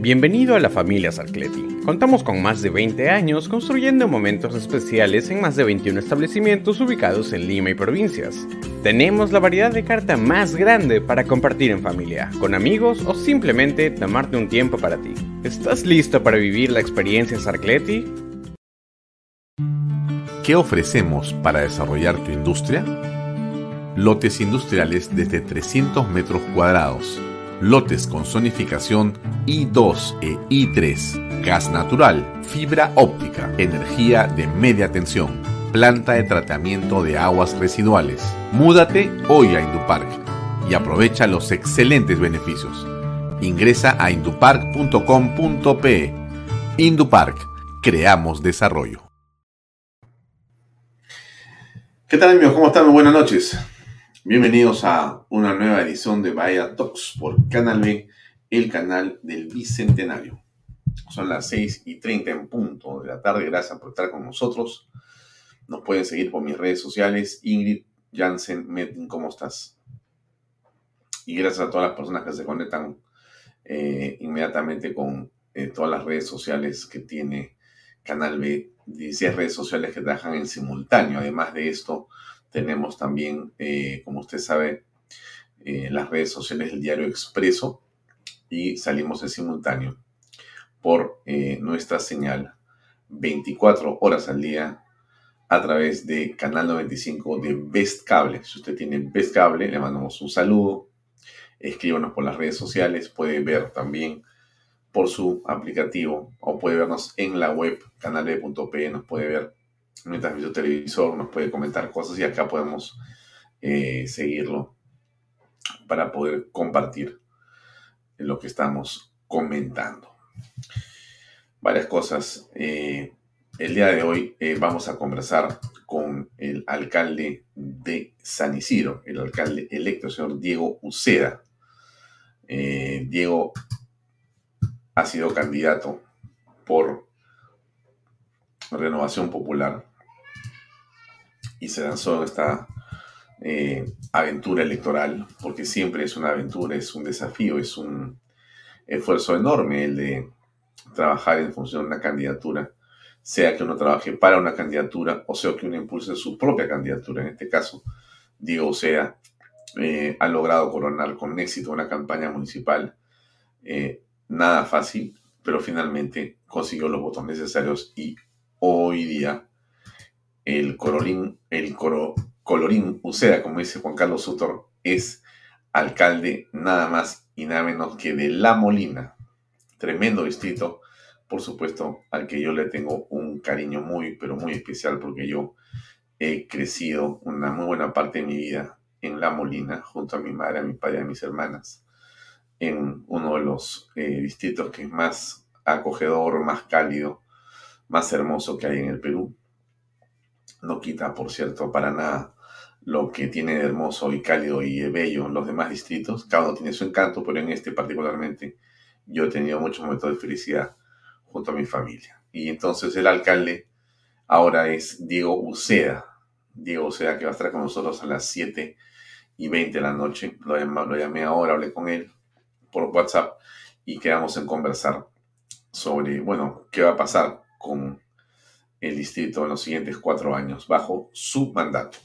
Bienvenido a la familia Sarcleti. Contamos con más de 20 años construyendo momentos especiales en más de 21 establecimientos ubicados en Lima y provincias. Tenemos la variedad de carta más grande para compartir en familia, con amigos o simplemente tomarte un tiempo para ti. ¿Estás listo para vivir la experiencia Sarcleti? ¿Qué ofrecemos para desarrollar tu industria? Lotes industriales desde 300 metros cuadrados lotes con zonificación I2 e I3, gas natural, fibra óptica, energía de media tensión, planta de tratamiento de aguas residuales. Múdate hoy a Indupark y aprovecha los excelentes beneficios. Ingresa a indupark.com.pe. Indupark, creamos desarrollo. ¿Qué tal amigos? ¿Cómo están? Buenas noches. Bienvenidos a una nueva edición de Vaya Talks por Canal B, el canal del Bicentenario. Son las 6 y 30 en punto de la tarde. Gracias por estar con nosotros. Nos pueden seguir por mis redes sociales. Ingrid Jansen Metin, ¿cómo estás? Y gracias a todas las personas que se conectan eh, inmediatamente con eh, todas las redes sociales que tiene Canal B. 16 redes sociales que trabajan en simultáneo. Además de esto, tenemos también, eh, como usted sabe, eh, las redes sociales del diario Expreso y salimos en simultáneo por eh, nuestra señal 24 horas al día a través de Canal 95 de Best Cable. Si usted tiene Best Cable, le mandamos un saludo. Escríbanos por las redes sociales. Puede ver también por su aplicativo o puede vernos en la web canal.p. Nos puede ver mientras ve televisor, nos puede comentar cosas y acá podemos eh, seguirlo para poder compartir lo que estamos comentando. Varias cosas. Eh, el día de hoy eh, vamos a conversar con el alcalde de San Isidro, el alcalde electo, el señor Diego Uceda. Diego ha sido candidato por Renovación Popular y se lanzó esta eh, aventura electoral, porque siempre es una aventura, es un desafío, es un esfuerzo enorme el de trabajar en función de una candidatura, sea que uno trabaje para una candidatura o sea que uno impulse su propia candidatura. En este caso, Diego Sea eh, ha logrado coronar con éxito una campaña municipal, eh, nada fácil, pero finalmente consiguió los votos necesarios y hoy día el colorín, el colorín Uceda, como dice Juan Carlos Sutor, es alcalde nada más y nada menos que de La Molina, tremendo distrito, por supuesto, al que yo le tengo un cariño muy, pero muy especial, porque yo he crecido una muy buena parte de mi vida en La Molina, junto a mi madre, a mi padre a mis hermanas, en uno de los eh, distritos que es más acogedor, más cálido, más hermoso que hay en el Perú. No quita, por cierto, para nada lo que tiene de hermoso y cálido y bello en los demás distritos. Cada uno tiene su encanto, pero en este particularmente yo he tenido muchos momentos de felicidad junto a mi familia. Y entonces el alcalde ahora es Diego Uceda. Diego Uceda que va a estar con nosotros a las 7 y 20 de la noche. Lo llamé, lo llamé ahora, hablé con él por WhatsApp y quedamos en conversar sobre, bueno, qué va a pasar con el distrito en los siguientes cuatro años bajo su mandato.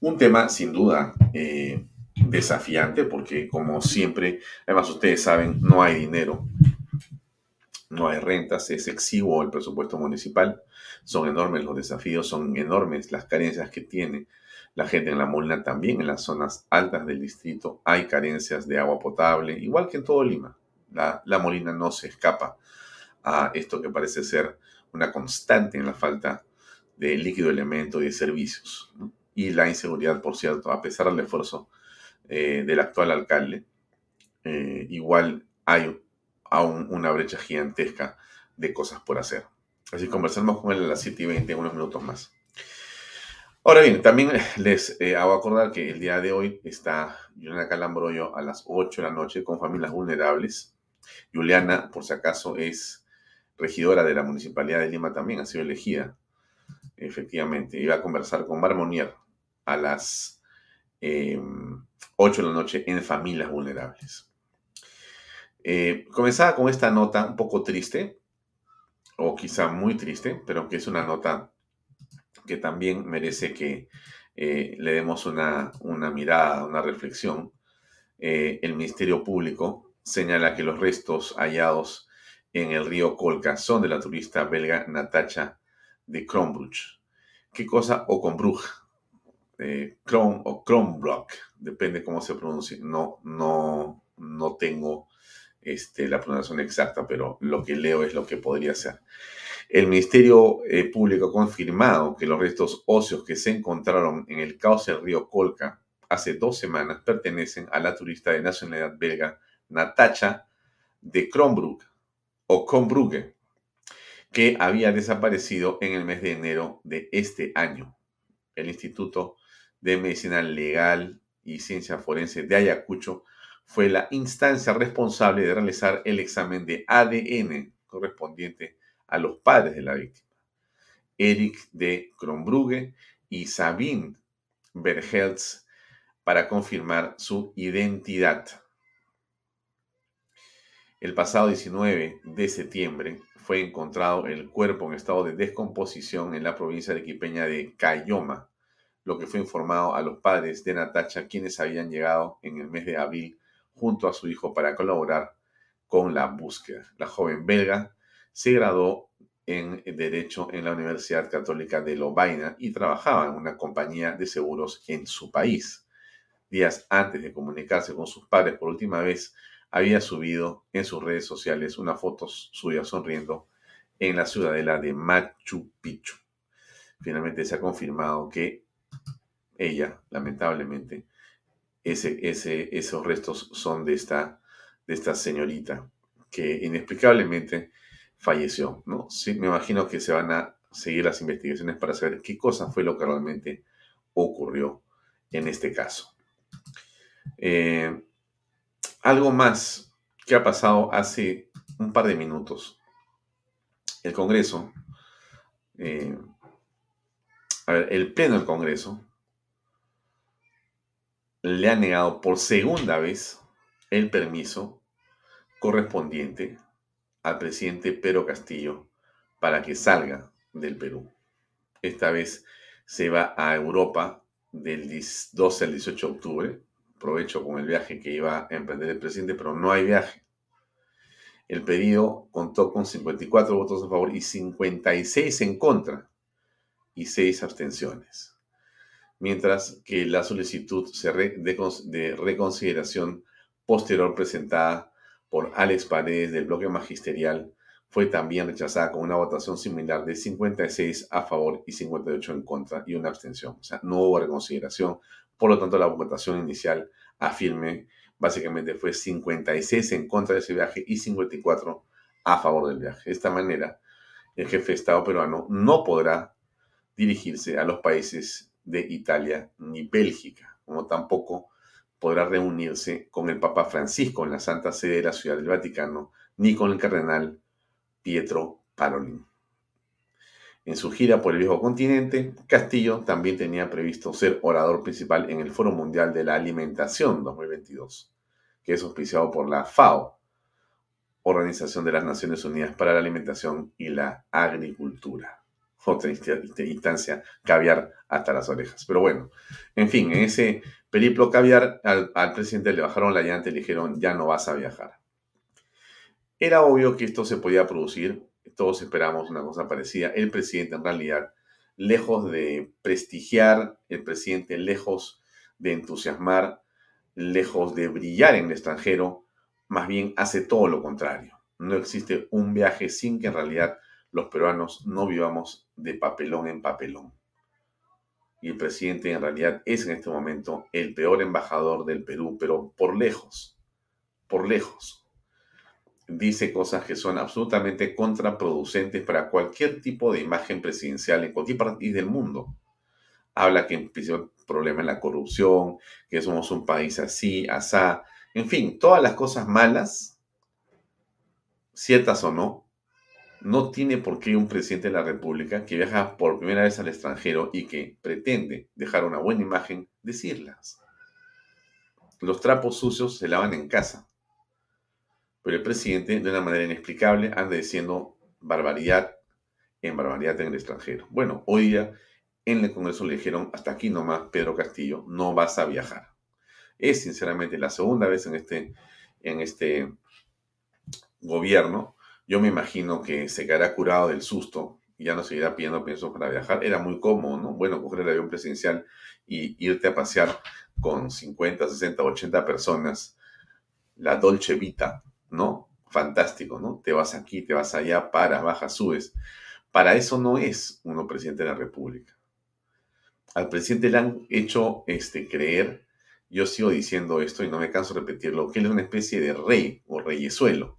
Un tema sin duda eh, desafiante porque como siempre, además ustedes saben, no hay dinero, no hay rentas, es exiguo el presupuesto municipal, son enormes los desafíos, son enormes las carencias que tiene la gente en la Molina también, en las zonas altas del distrito hay carencias de agua potable, igual que en todo Lima. La, la Molina no se escapa a esto que parece ser una constante en la falta de líquido elemento y de servicios. Y la inseguridad, por cierto, a pesar del esfuerzo eh, del actual alcalde, eh, igual hay aún una brecha gigantesca de cosas por hacer. Así conversamos con él a las 7 y 20, unos minutos más. Ahora bien, también les eh, hago acordar que el día de hoy está Juliana Calambroyo a las 8 de la noche con familias vulnerables. Juliana, por si acaso, es regidora de la Municipalidad de Lima también, ha sido elegida, efectivamente. Iba a conversar con Mar Monier a las 8 eh, de la noche en familias vulnerables. Eh, comenzaba con esta nota un poco triste, o quizá muy triste, pero que es una nota que también merece que eh, le demos una, mirada, una reflexión. Eh, el Ministerio Público señala que los restos hallados en el río Colca son de la turista belga Natacha de Kronbruch. ¿Qué cosa? O Kronbruch. Eh, Kron o Kronbrock, depende cómo se pronuncie. No, no, no tengo este, la pronunciación exacta, pero lo que leo es lo que podría ser. El Ministerio eh, Público ha confirmado que los restos óseos que se encontraron en el cauce del río Colca hace dos semanas pertenecen a la turista de nacionalidad belga Natacha de Kronbrugge o Kronbrugge, que había desaparecido en el mes de enero de este año. El Instituto de Medicina Legal y Ciencia Forense de Ayacucho fue la instancia responsable de realizar el examen de ADN correspondiente a los padres de la víctima, Eric de Kronbrugge y Sabine Berheltz, para confirmar su identidad. El pasado 19 de septiembre fue encontrado el cuerpo en estado de descomposición en la provincia de Quipeña de Cayoma, lo que fue informado a los padres de Natacha, quienes habían llegado en el mes de abril junto a su hijo para colaborar con la búsqueda. La joven belga se graduó en Derecho en la Universidad Católica de Lovaina y trabajaba en una compañía de seguros en su país. Días antes de comunicarse con sus padres por última vez, había subido en sus redes sociales una foto suya sonriendo en la ciudadela de Machu Picchu. Finalmente se ha confirmado que ella, lamentablemente, ese, ese, esos restos son de esta, de esta señorita que inexplicablemente falleció. ¿no? Sí, me imagino que se van a seguir las investigaciones para saber qué cosa fue lo que realmente ocurrió en este caso. Eh, algo más que ha pasado hace un par de minutos. El Congreso, eh, a ver, el Pleno del Congreso le ha negado por segunda vez el permiso correspondiente al presidente Pedro Castillo para que salga del Perú. Esta vez se va a Europa del 12 al 18 de octubre. Aprovecho con el viaje que iba a emprender el presidente, pero no hay viaje. El pedido contó con 54 votos a favor y 56 en contra y 6 abstenciones. Mientras que la solicitud de reconsideración posterior presentada por Alex Paredes del bloque magisterial fue también rechazada con una votación similar de 56 a favor y 58 en contra y una abstención. O sea, no hubo reconsideración. Por lo tanto, la votación inicial afirme básicamente fue 56 en contra de ese viaje y 54 a favor del viaje. De esta manera, el jefe de Estado peruano no podrá dirigirse a los países de Italia ni Bélgica, como tampoco podrá reunirse con el Papa Francisco en la Santa Sede de la Ciudad del Vaticano, ni con el cardenal Pietro Parolin. En su gira por el viejo continente, Castillo también tenía previsto ser orador principal en el Foro Mundial de la Alimentación 2022, que es auspiciado por la FAO, Organización de las Naciones Unidas para la Alimentación y la Agricultura. Otra instancia, caviar hasta las orejas. Pero bueno, en fin, en ese Periplo Caviar, al, al presidente le bajaron la llanta y le dijeron, ya no vas a viajar. Era obvio que esto se podía producir, todos esperamos una cosa parecida. El presidente en realidad, lejos de prestigiar, el presidente lejos de entusiasmar, lejos de brillar en el extranjero, más bien hace todo lo contrario. No existe un viaje sin que en realidad los peruanos no vivamos de papelón en papelón. Y el presidente en realidad es en este momento el peor embajador del Perú, pero por lejos, por lejos. Dice cosas que son absolutamente contraproducentes para cualquier tipo de imagen presidencial en cualquier país del mundo. Habla que empezó problema en la corrupción, que somos un país así, asá, en fin, todas las cosas malas, ciertas o no, no tiene por qué un presidente de la República que viaja por primera vez al extranjero y que pretende dejar una buena imagen, decirlas. Los trapos sucios se lavan en casa. Pero el presidente, de una manera inexplicable, anda diciendo barbaridad en barbaridad en el extranjero. Bueno, hoy día en el Congreso le dijeron, hasta aquí nomás, Pedro Castillo, no vas a viajar. Es sinceramente la segunda vez en este, en este gobierno yo me imagino que se quedará curado del susto y ya no seguirá pidiendo pienso para viajar. Era muy cómodo, ¿no? Bueno, coger el avión presidencial y irte a pasear con 50, 60, 80 personas. La Dolce Vita, ¿no? Fantástico, ¿no? Te vas aquí, te vas allá, para, baja, subes. Para eso no es uno presidente de la República. Al presidente le han hecho este, creer, yo sigo diciendo esto y no me canso de repetirlo, que él es una especie de rey o reyesuelo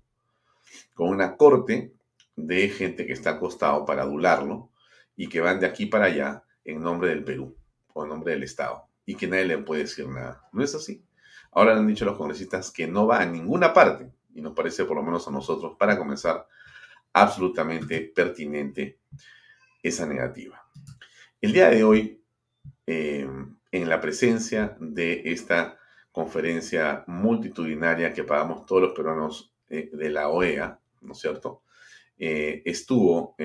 con una corte de gente que está acostado para adularlo y que van de aquí para allá en nombre del Perú o en nombre del Estado y que nadie le puede decir nada. No es así. Ahora le han dicho los congresistas que no va a ninguna parte y nos parece por lo menos a nosotros, para comenzar, absolutamente pertinente esa negativa. El día de hoy, eh, en la presencia de esta conferencia multitudinaria que pagamos todos los peruanos eh, de la OEA, ¿no es cierto? Eh, estuvo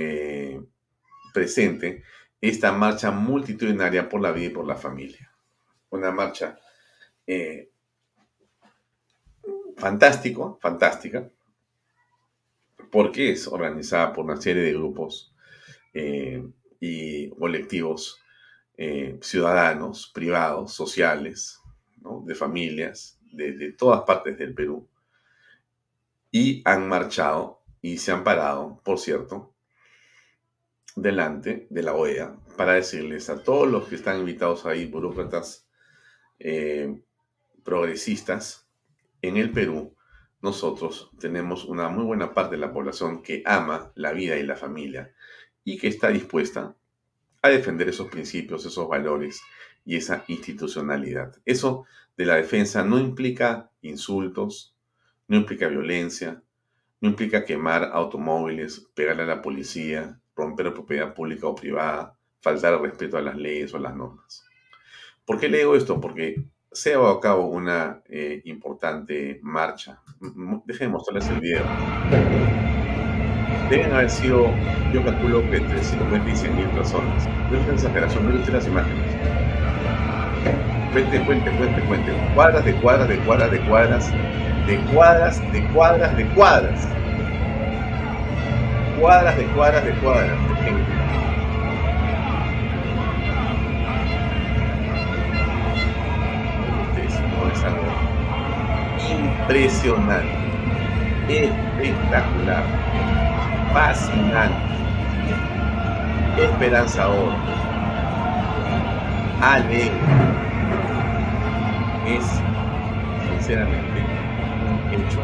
presente esta marcha multitudinaria por la vida y por la familia. Una marcha eh, fantástico, fantástica, porque es organizada por una serie de grupos y colectivos ciudadanos, privados, sociales, de familias, de todas partes del Perú, y han marchado y se han parado, por cierto, delante de la OEA para decirles a todos los que están invitados ahí, burócratas eh, progresistas, en el Perú, nosotros tenemos una muy buena parte de la población que ama la vida y la familia y que está dispuesta a defender esos principios, esos valores y esa institucionalidad. Eso de la defensa no implica insultos, no implica violencia, no implica quemar automóviles, pegarle a la policía, romper propiedad pública o privada, faltar al respeto a las leyes o a las normas. ¿Por qué le digo esto? Porque se llevado a cabo una eh, importante marcha. Déjenme mostrarles el video. Deben haber sido, yo calculo que entre 50 y 100 mil personas. No es una exageración, no las imágenes. Cuente, cuente, cuente, cuente. Cuadras de cuadras de cuadras de cuadras de cuadras, de cuadras, de cuadras. Cuadras, de cuadras, de cuadras de gente. Impresionante, espectacular, fascinante, esperanzador, alegre. Es, sinceramente, hecho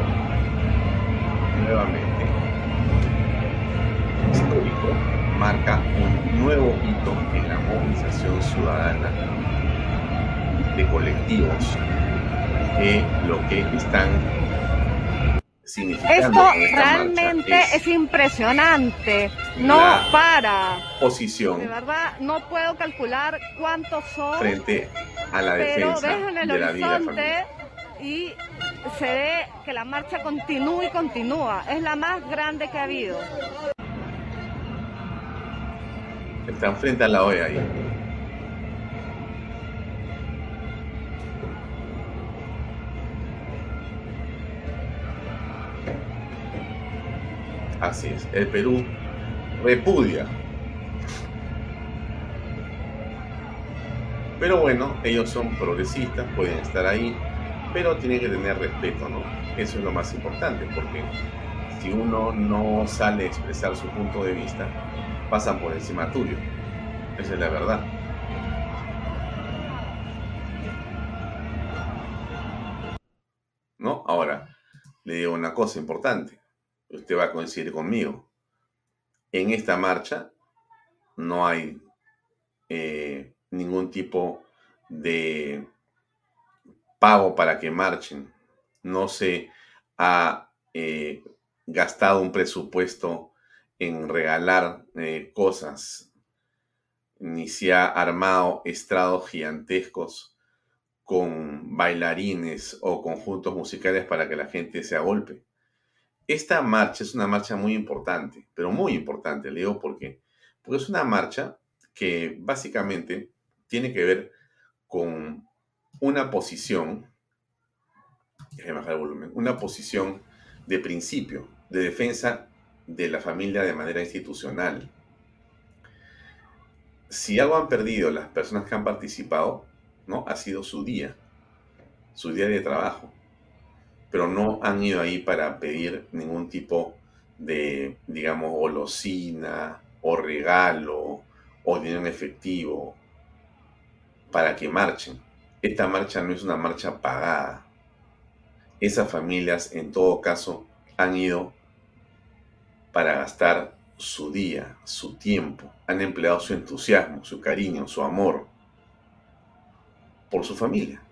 nuevamente histórico, marca un nuevo hito en la movilización ciudadana de colectivos que lo que están significando. Esto realmente es, impresionante, no para. Posición. De verdad, no puedo calcular cuántos son. Frente a la defensa de la vida y se ve que la marcha continúa y continúa. Es la más grande que ha habido. Están frente a la OEA ahí. Así es, el Perú repudia. Pero bueno, ellos son progresistas, pueden estar ahí, pero tienen que tener respeto, ¿no? Eso es lo más importante, porque si uno no sale a expresar su punto de vista, pasan por encima tuyo. Esa es la verdad. ¿No? Ahora, le digo una cosa importante. Usted va a coincidir conmigo. En esta marcha no hay eh, ningún tipo de pago para que marchen. No se ha eh, gastado un presupuesto en regalar eh, cosas, ni se ha armado estrados gigantescos con bailarines o conjuntos musicales para que la gente se agolpe. Esta marcha es una marcha muy importante, pero muy importante, le digo por qué. Porque es una marcha que básicamente tiene que ver con una posición, bajar el volumen, una posición de principio, de defensa de la familia de manera institucional. Si algo han perdido las personas que han participado, ¿no? Ha sido su día, su día de trabajo. Pero no han ido ahí para pedir ningún tipo de, digamos, golosina o regalo o dinero en efectivo para que marchen. Esta marcha no es una marcha pagada. Esas familias, en todo caso, han ido para gastar su día, su tiempo, han empleado su entusiasmo, su cariño, su amor por su familia.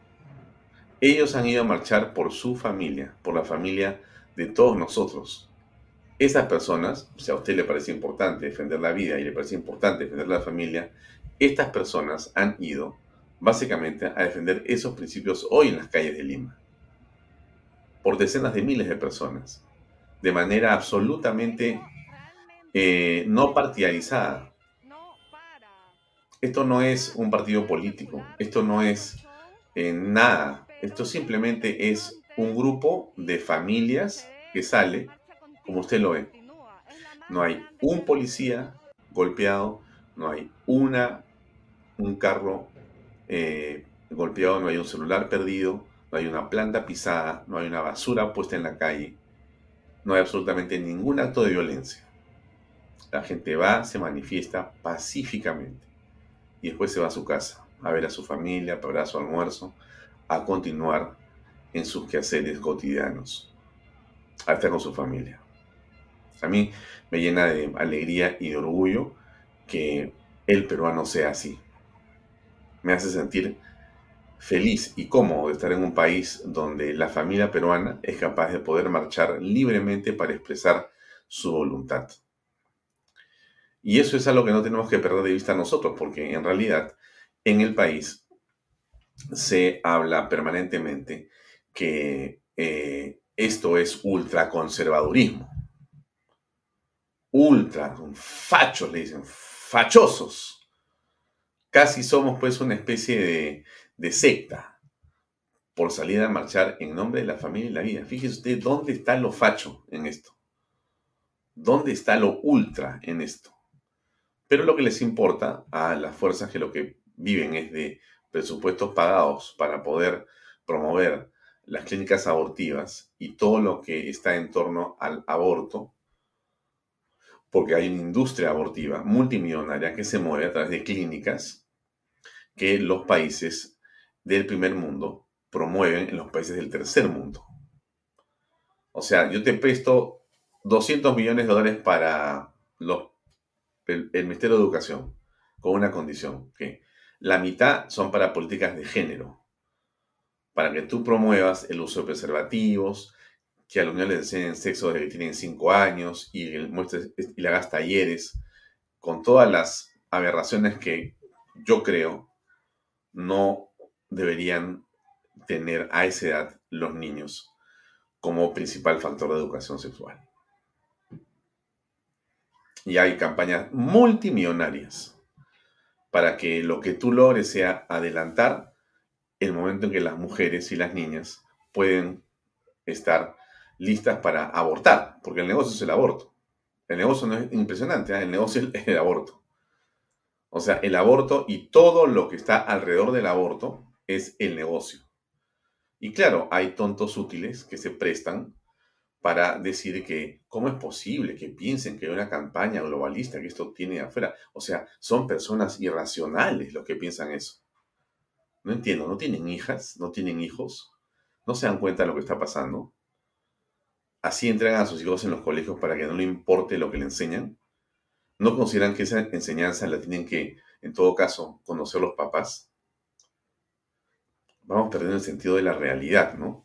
Ellos han ido a marchar por su familia, por la familia de todos nosotros. Esas personas, si a usted le parece importante defender la vida y le parece importante defender la familia, estas personas han ido básicamente a defender esos principios hoy en las calles de Lima, por decenas de miles de personas, de manera absolutamente eh, no partidarizada. Esto no es un partido político, esto no es eh, nada, esto simplemente es un grupo de familias que sale, como usted lo ve. No hay un policía golpeado, no hay una, un carro eh, golpeado, no hay un celular perdido, no hay una planta pisada, no hay una basura puesta en la calle, no hay absolutamente ningún acto de violencia. La gente va, se manifiesta pacíficamente y después se va a su casa a ver a su familia, a preparar su almuerzo, a continuar en sus quehaceres cotidianos, a estar con su familia. A mí me llena de alegría y de orgullo que el peruano sea así me hace sentir feliz y cómodo de estar en un país donde la familia peruana es capaz de poder marchar libremente para expresar su voluntad. Y eso es algo que no tenemos que perder de vista nosotros, porque en realidad en el país se habla permanentemente que eh, esto es ultraconservadurismo. Ultra, fachos le dicen, fachosos Casi somos pues una especie de, secta por salir a marchar en nombre de la familia y la vida. Fíjese usted dónde está lo facho en esto. ¿Dónde está lo ultra en esto? Pero lo que les importa a las fuerzas que lo que viven es de presupuestos pagados para poder promover las clínicas abortivas y todo lo que está en torno al aborto, porque hay una industria abortiva multimillonaria que se mueve a través de clínicas que los países del primer mundo promueven en los países del tercer mundo. O sea, yo te presto 200 millones de dólares para el, Ministerio de Educación, con una condición, que la mitad son para políticas de género, para que tú promuevas el uso de preservativos, que a los niños les enseñen sexo desde que tienen 5 años y, y le hagas talleres, con todas las aberraciones que yo creo no deberían tener a esa edad los niños como principal factor de educación sexual. Y hay campañas multimillonarias para que lo que tú logres sea adelantar el momento en que las mujeres y las niñas pueden estar listas para abortar, porque el negocio es el aborto. El negocio no es impresionante, ¿eh? el negocio es el aborto. O sea, el aborto y todo lo que está alrededor del aborto es el negocio. Y claro, hay tontos útiles que se prestan para decir que, ¿cómo es posible que piensen que hay una campaña globalista que esto tiene afuera? O sea, son personas irracionales los que piensan eso. No entiendo, ¿no tienen hijas? ¿No tienen hijos? ¿No se dan cuenta de lo que está pasando? Así entregan a sus hijos en los colegios para que no le importe lo que le enseñan. ¿No consideran que esa enseñanza la tienen que, en todo caso, conocer los papás? Vamos perdiendo el sentido de la realidad, ¿no?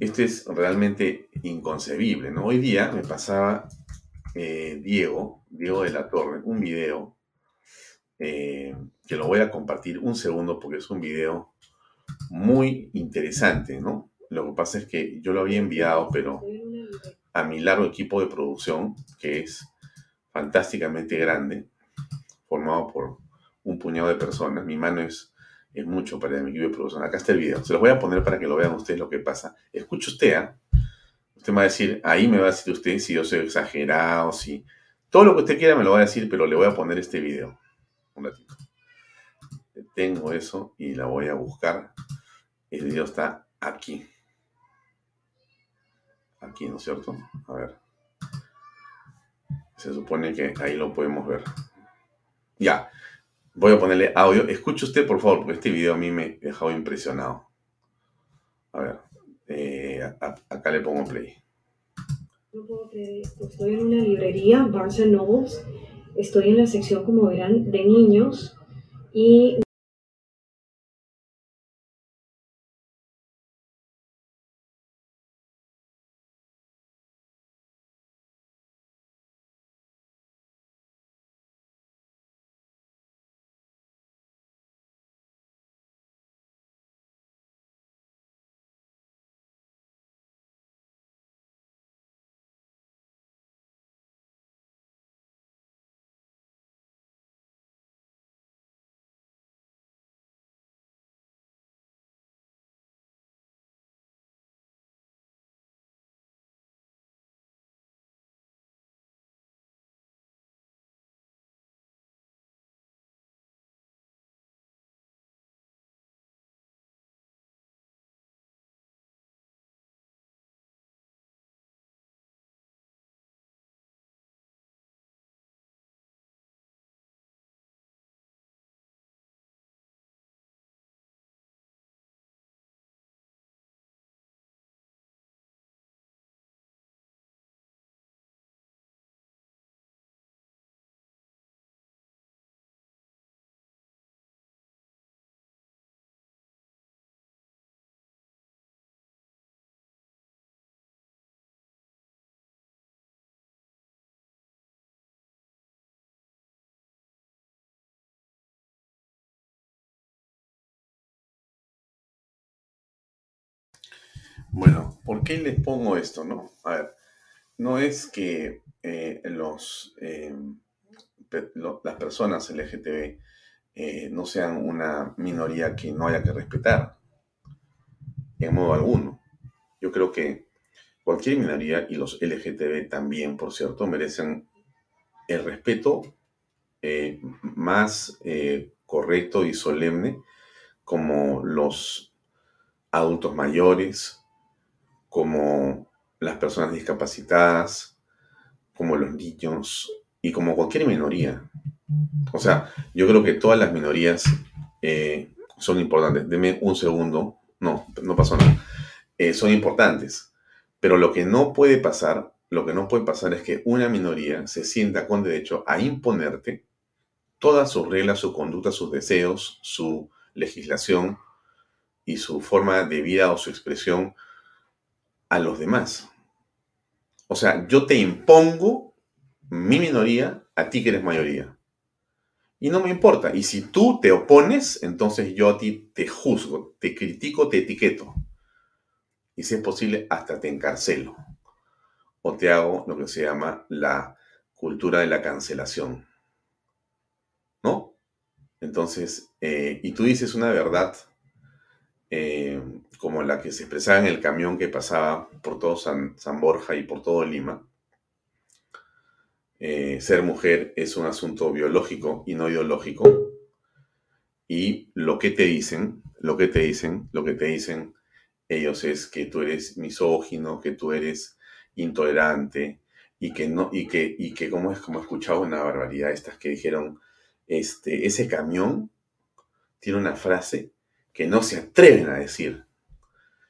Esto es realmente inconcebible, ¿no? Hoy día me pasaba eh, Diego, Diego de la Torre, un video eh, que lo voy a compartir un segundo porque es un video muy interesante, ¿no? Lo que pasa es que yo lo había enviado, pero a mi largo equipo de producción, que es fantásticamente grande, formado por un puñado de personas, mi mano es es mucho para mi equipo de producción. Acá está el video. Se los voy a poner para que lo vean ustedes lo que pasa. Escuche usted, ¿ah? Usted me va a decir, ahí me va a decir usted si yo soy exagerado, si... Todo lo que usted quiera me lo va a decir, pero le voy a poner este video. Un ratito. Tengo eso y la voy a buscar. El video está aquí. Aquí, ¿no es cierto? A ver. Se supone que ahí lo podemos ver. Ya. Voy a ponerle audio. Escuche usted, por favor, porque este video a mí me dejado impresionado. A ver, eh, acá le pongo play. No puedo creer esto. Estoy en una librería, Barnes Nobles. Estoy en la sección, como verán, de niños. Y Bueno, ¿por qué les pongo esto, no? A ver, no es que eh, los, eh, las personas LGTB eh, no sean una minoría que no haya que respetar, en modo alguno. Yo creo que cualquier minoría, y los LGTB también, por cierto, merecen el respeto más correcto y solemne como los adultos mayores, como las personas discapacitadas, como los niños y como cualquier minoría. O sea, yo creo que todas las minorías eh, son importantes. Deme un segundo. No, no pasó nada. Eh, son importantes. Pero lo que no puede pasar, lo que no puede pasar es que una minoría se sienta con derecho a imponerte todas sus reglas, su conducta, sus deseos, su legislación y su forma de vida o su expresión a los demás. O sea, yo te impongo mi minoría a ti que eres mayoría. Y no me importa. Y si tú te opones, entonces yo a ti te juzgo, te critico, te etiqueto. Y si es posible, hasta te encarcelo. O te hago lo que se llama la cultura de la cancelación. ¿No? Entonces, eh, y tú dices una verdad eh, como la que se expresaba en el camión que pasaba por todo San, Borja y por todo Lima, eh, ser mujer es un asunto biológico y no ideológico. Y lo que te dicen, lo que te dicen, lo que te dicen ellos es que tú eres misógino, que tú eres intolerante y que no, y que, y que como es como he escuchado una barbaridad estas que dijeron, este, ese camión tiene una frase que no se atreven a decir.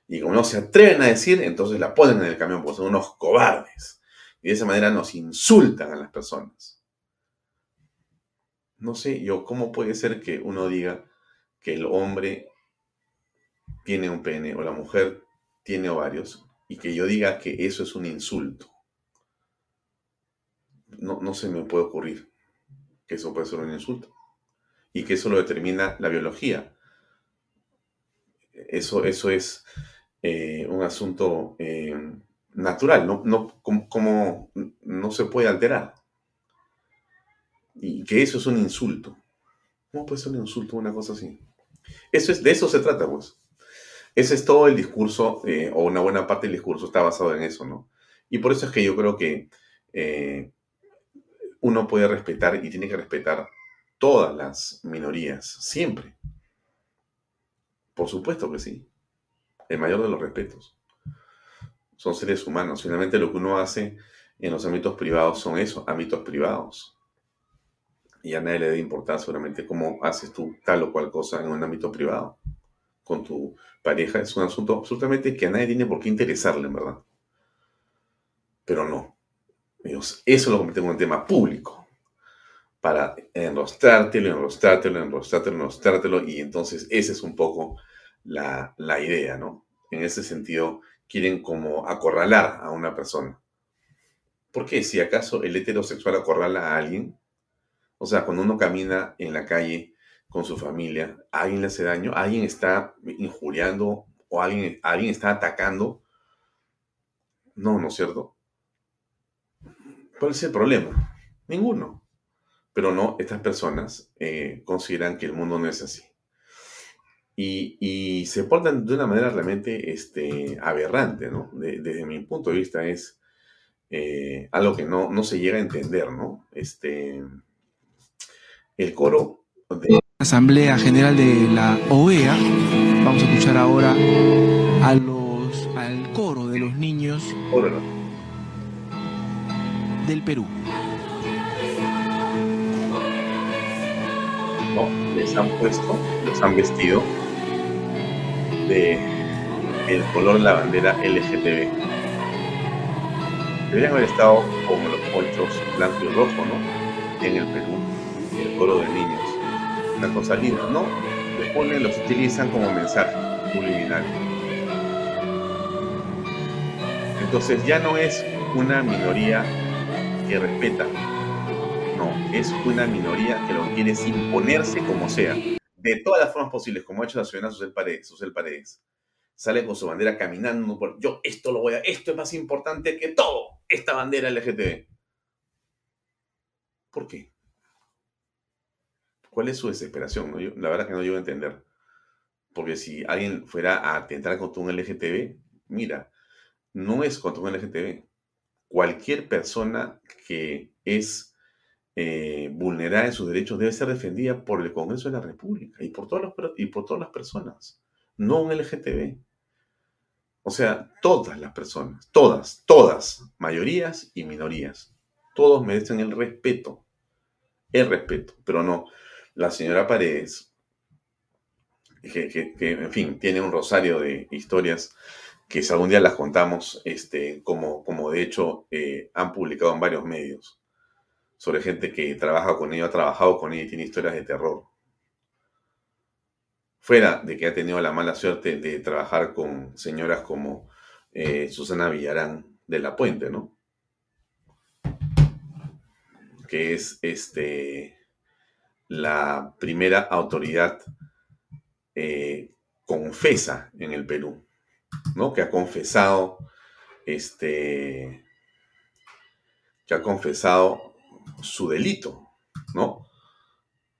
Y como no se atreven a decir, entonces la ponen en el camión porque son unos cobardes. Y de esa manera nos insultan a las personas. No sé yo, ¿cómo puede ser que uno diga que el hombre tiene un pene o la mujer tiene ovarios y que yo diga que eso es un insulto? No, no se me puede ocurrir que eso puede ser un insulto y que eso lo determina la biología. Eso, eso es eh, un asunto eh, natural, no, no, como, no se puede alterar. Y que eso es un insulto. ¿Cómo puede ser un insulto una cosa así? Eso es, de eso se trata, pues. Ese es todo el discurso, eh, o una buena parte del discurso está basado en eso, ¿no? Y por eso es que yo creo que uno puede respetar y tiene que respetar todas las minorías, siempre. Por supuesto que sí el mayor de los respetos. Son seres humanos. Finalmente lo que uno hace en los ámbitos privados son eso, ámbitos privados. Y a nadie le debe importar seguramente cómo haces tú tal o cual cosa en un ámbito privado con tu pareja. Es un asunto absolutamente que a nadie tiene por qué interesarle, en verdad. Pero no. eso lo convierte en un tema público. Para enrostrártelo, enrostrártelo, enrostrártelo, enrostrártelo. Y entonces ese es un poco la, idea, ¿no? En ese sentido, quieren como acorralar a una persona. ¿Por qué? Si acaso el heterosexual acorrala a alguien, o sea, cuando uno camina en la calle con su familia, alguien le hace daño, alguien está injuriando o alguien, alguien está atacando. No, ¿no es cierto? ¿Cuál es el problema? Ninguno. Pero no, estas personas eh, consideran que el mundo no es así y, se portan de una manera realmente este, aberrante, ¿no? desde mi punto de vista es eh, algo que no, no, se llega a entender, ¿no? Este, el coro de... Asamblea General de la OEA, vamos a escuchar ahora a los, al coro de los niños del Perú. No, les han puesto, los han vestido de el color de la bandera LGTB. Deberían haber estado como los ponchos blanco y rojo, ¿no? En el Perú, el coro de niños. Una cosa linda, ¿no? Los ponen, los utilizan como mensaje subliminal. Entonces ya no es una minoría que respeta, es una minoría que lo quiere imponerse como sea de todas las formas posibles, como ha hecho la ciudadana Susel Paredes, Susel Paredes. Sale con su bandera caminando por, yo esto lo voy a, esto es más importante que todo, esta bandera LGTB. ¿Por qué? ¿Cuál es su desesperación? la verdad que no llego a entender. Porque si alguien fuera a atentar contra un LGTB, mira, no es contra un LGTB. Cualquier persona que es eh, vulnerada en sus derechos debe ser defendida por el Congreso de la República y por, todas las, y por todas las personas, no un LGTB. O sea, todas las personas, todas, todas, mayorías y minorías, todos merecen el respeto, el respeto, pero no la señora Paredes, que, en fin, tiene un rosario de historias que algún día las contamos, este, como, como de hecho eh, han publicado en varios medios sobre gente que trabaja con ella, ha trabajado con ella y tiene historias de terror. Fuera de que ha tenido la mala suerte de trabajar con señoras como eh, Susana Villarán de la Puente, ¿no? Que es este, la primera autoridad eh, confesa en el Perú, ¿no? Que ha confesado, este, que ha confesado su delito, ¿no?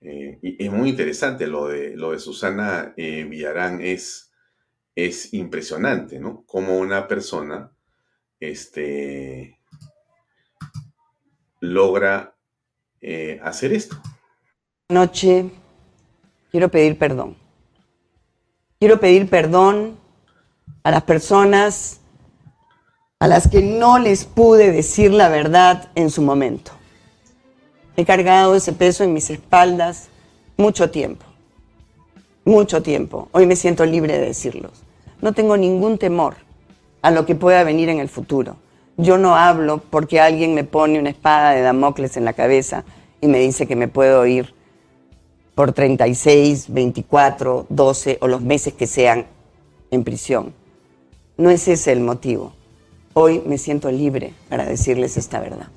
Eh, es muy interesante lo de, lo de Susana eh, Villarán, es, es impresionante, ¿no? Como una persona este, logra eh, hacer esto. Noche quiero pedir perdón. Quiero pedir perdón a las personas a las que no les pude decir la verdad en su momento. He cargado ese peso en mis espaldas mucho tiempo, mucho tiempo. Hoy me siento libre de decirlos. No tengo ningún temor a lo que pueda venir en el futuro. Yo no hablo porque alguien me pone una espada de Damocles en la cabeza y me dice que me puedo ir por 36, 24, 12 o los meses que sean en prisión. No es ese el motivo. Hoy me siento libre para decirles esta verdad.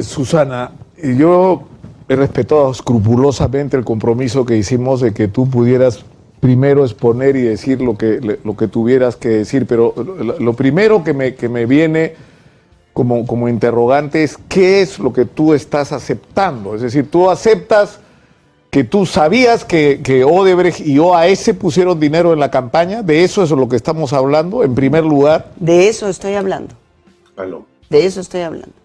Susana, yo he respetado escrupulosamente el compromiso que hicimos de que tú pudieras primero exponer y decir lo que, lo que tuvieras que decir, pero lo, primero que me, que me viene como, como interrogante es qué es lo que tú estás aceptando. Es decir, tú aceptas que tú sabías que, que, Odebrecht y OAS pusieron dinero en la campaña, de eso es lo que estamos hablando, en primer lugar. De eso estoy hablando. De eso estoy hablando.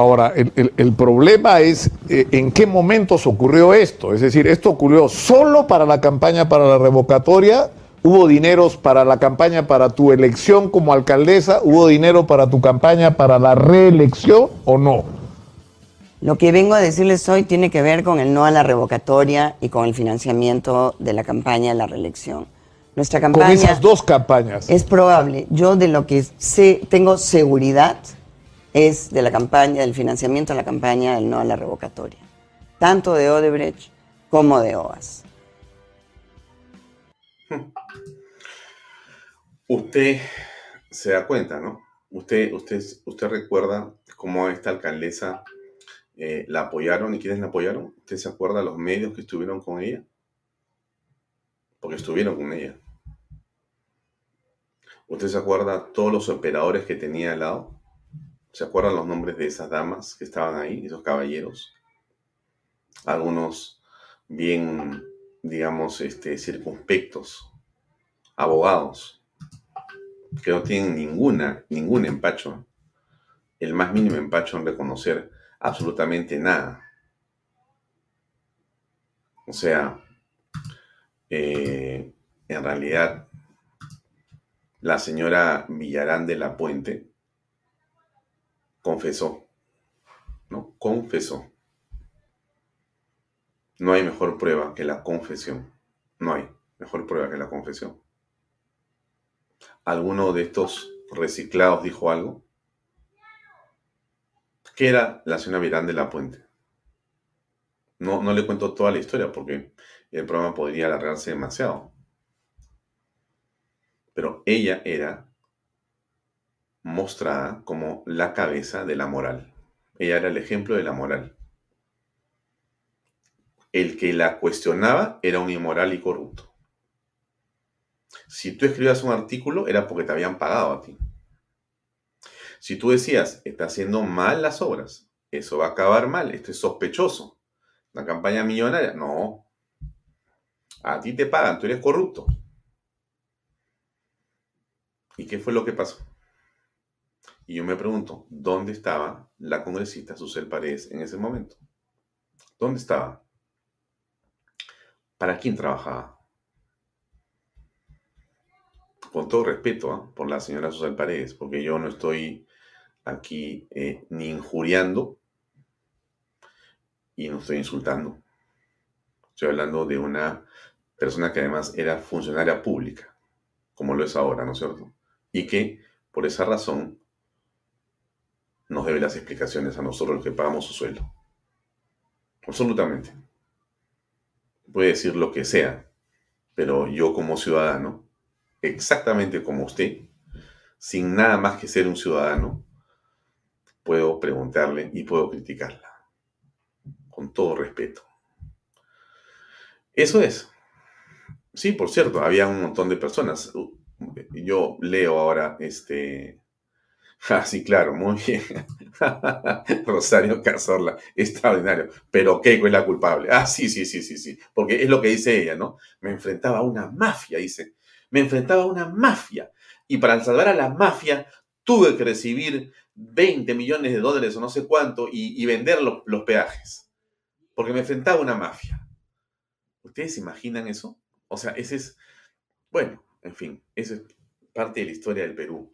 Ahora, el, problema es eh, en qué momentos ocurrió esto. Es decir, esto ocurrió solo para la campaña para la revocatoria, hubo dineros para la campaña para tu elección como alcaldesa, hubo dinero para tu campaña para la reelección o no. Lo que vengo a decirles hoy tiene que ver con el no a la revocatoria y con el financiamiento de la campaña de la reelección. Nuestra campaña. Con esas dos campañas. Es probable. Yo de lo que sé, tengo seguridad es de la campaña, del financiamiento de la campaña del no a la revocatoria, tanto de Odebrecht como de OAS. Usted se da cuenta, ¿no? Usted, usted, usted recuerda cómo esta alcaldesa eh, la apoyaron y quiénes la apoyaron. ¿Usted se acuerda los medios que estuvieron con ella? Porque estuvieron con ella. ¿Usted se acuerda todos los operadores que tenía al lado? ¿Se acuerdan los nombres de esas damas que estaban ahí, esos caballeros? Algunos bien, digamos, este, circunspectos, abogados, que no tienen ninguna, ningún empacho, el más mínimo empacho en reconocer absolutamente nada. O sea, eh, en realidad, la señora Villarán de la Puente confesó, ¿no? Confesó. No hay mejor prueba que la confesión. No hay mejor prueba que la confesión. ¿Alguno de estos reciclados dijo algo? ¿Qué era la señora Virán de la Puente? No, no le cuento toda la historia porque el programa podría alargarse demasiado. Pero ella era mostrada como la cabeza de la moral. Ella era el ejemplo de la moral. El que la cuestionaba era un inmoral y corrupto. Si tú escribías un artículo era porque te habían pagado a ti. Si tú decías, está haciendo mal las obras, eso va a acabar mal, esto es sospechoso. Una campaña millonaria, no. A ti te pagan, tú eres corrupto. ¿Y qué fue lo que pasó? Y yo me pregunto, ¿dónde estaba la congresista Susel Paredes en ese momento? ¿Dónde estaba? ¿Para quién trabajaba? Con todo respeto ¿ah? por la señora Susel Paredes, porque yo no estoy aquí eh, ni injuriando y no estoy insultando. Estoy hablando de una persona que además era funcionaria pública, como lo es ahora, ¿no es cierto? Y que por esa razón nos debe las explicaciones a nosotros los que pagamos su sueldo. Absolutamente. Puede decir lo que sea, pero yo como ciudadano, exactamente como usted, sin nada más que ser un ciudadano, puedo preguntarle y puedo criticarla. Con todo respeto. Eso es. Sí, por cierto, había un montón de personas. Yo leo ahora este Ah, sí, claro, muy bien. Rosario Cazorla, extraordinario. Pero Keiko es la culpable. Ah, sí, sí, sí, sí, sí. Porque es lo que dice ella, ¿no? Me enfrentaba a una mafia, dice. Me enfrentaba a una mafia. Y para salvar a la mafia tuve que recibir 20 millones de dólares o no sé cuánto y, vender los, peajes. Porque me enfrentaba a una mafia. ¿Ustedes imaginan eso? O sea, ese es, bueno, en fin, esa es parte de la historia del Perú,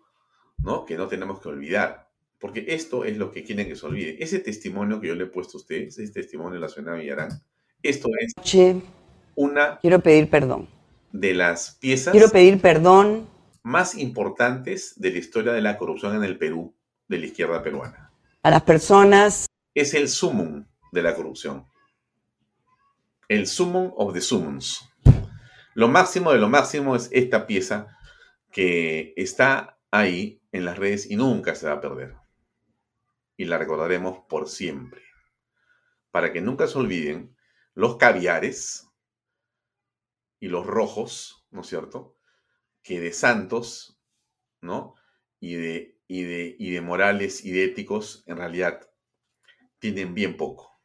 ¿no? Que no tenemos que olvidar. Porque esto es lo que quieren que se olvide. Ese testimonio que yo le he puesto a ustedes, ese testimonio de la señora Villarán, esto es una... Quiero pedir perdón. De las piezas... Quiero pedir perdón. Más importantes de la historia de la corrupción en el Perú, de la izquierda peruana. A las personas... Es el sumum de la corrupción. El sumum of the summums. Lo máximo de lo máximo es esta pieza que está ahí en las redes y nunca se va a perder. Y la recordaremos por siempre. Para que nunca se olviden los caviares y los rojos, ¿no es cierto? Que de santos, ¿no? Y de, y de, y de morales y de éticos, en realidad, tienen bien poco,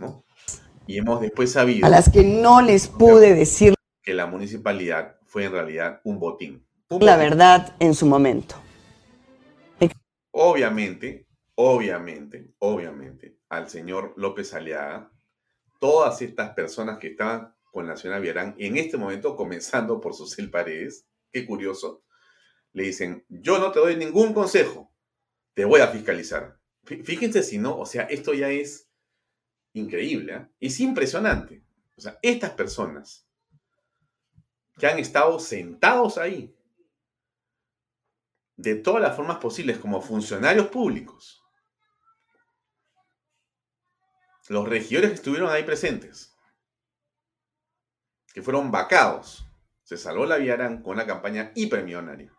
¿no? Y hemos después sabido... A las que no les pude decir... Que la municipalidad fue en realidad un botín. la verdad en su momento. Obviamente, obviamente, obviamente, al señor López Aliaga, todas estas personas que estaban con la señora Villarán, en este momento, comenzando por Susel Paredes, qué curioso, le dicen, yo no te doy ningún consejo, te voy a fiscalizar. Fíjense si no, o sea, esto ya es increíble, ¿eh? es impresionante. O sea, estas personas que han estado sentados ahí, de todas las formas posibles como funcionarios públicos. Los regidores que estuvieron ahí presentes, que fueron vacados, se salvó la Villarán con una campaña hipermillonaria.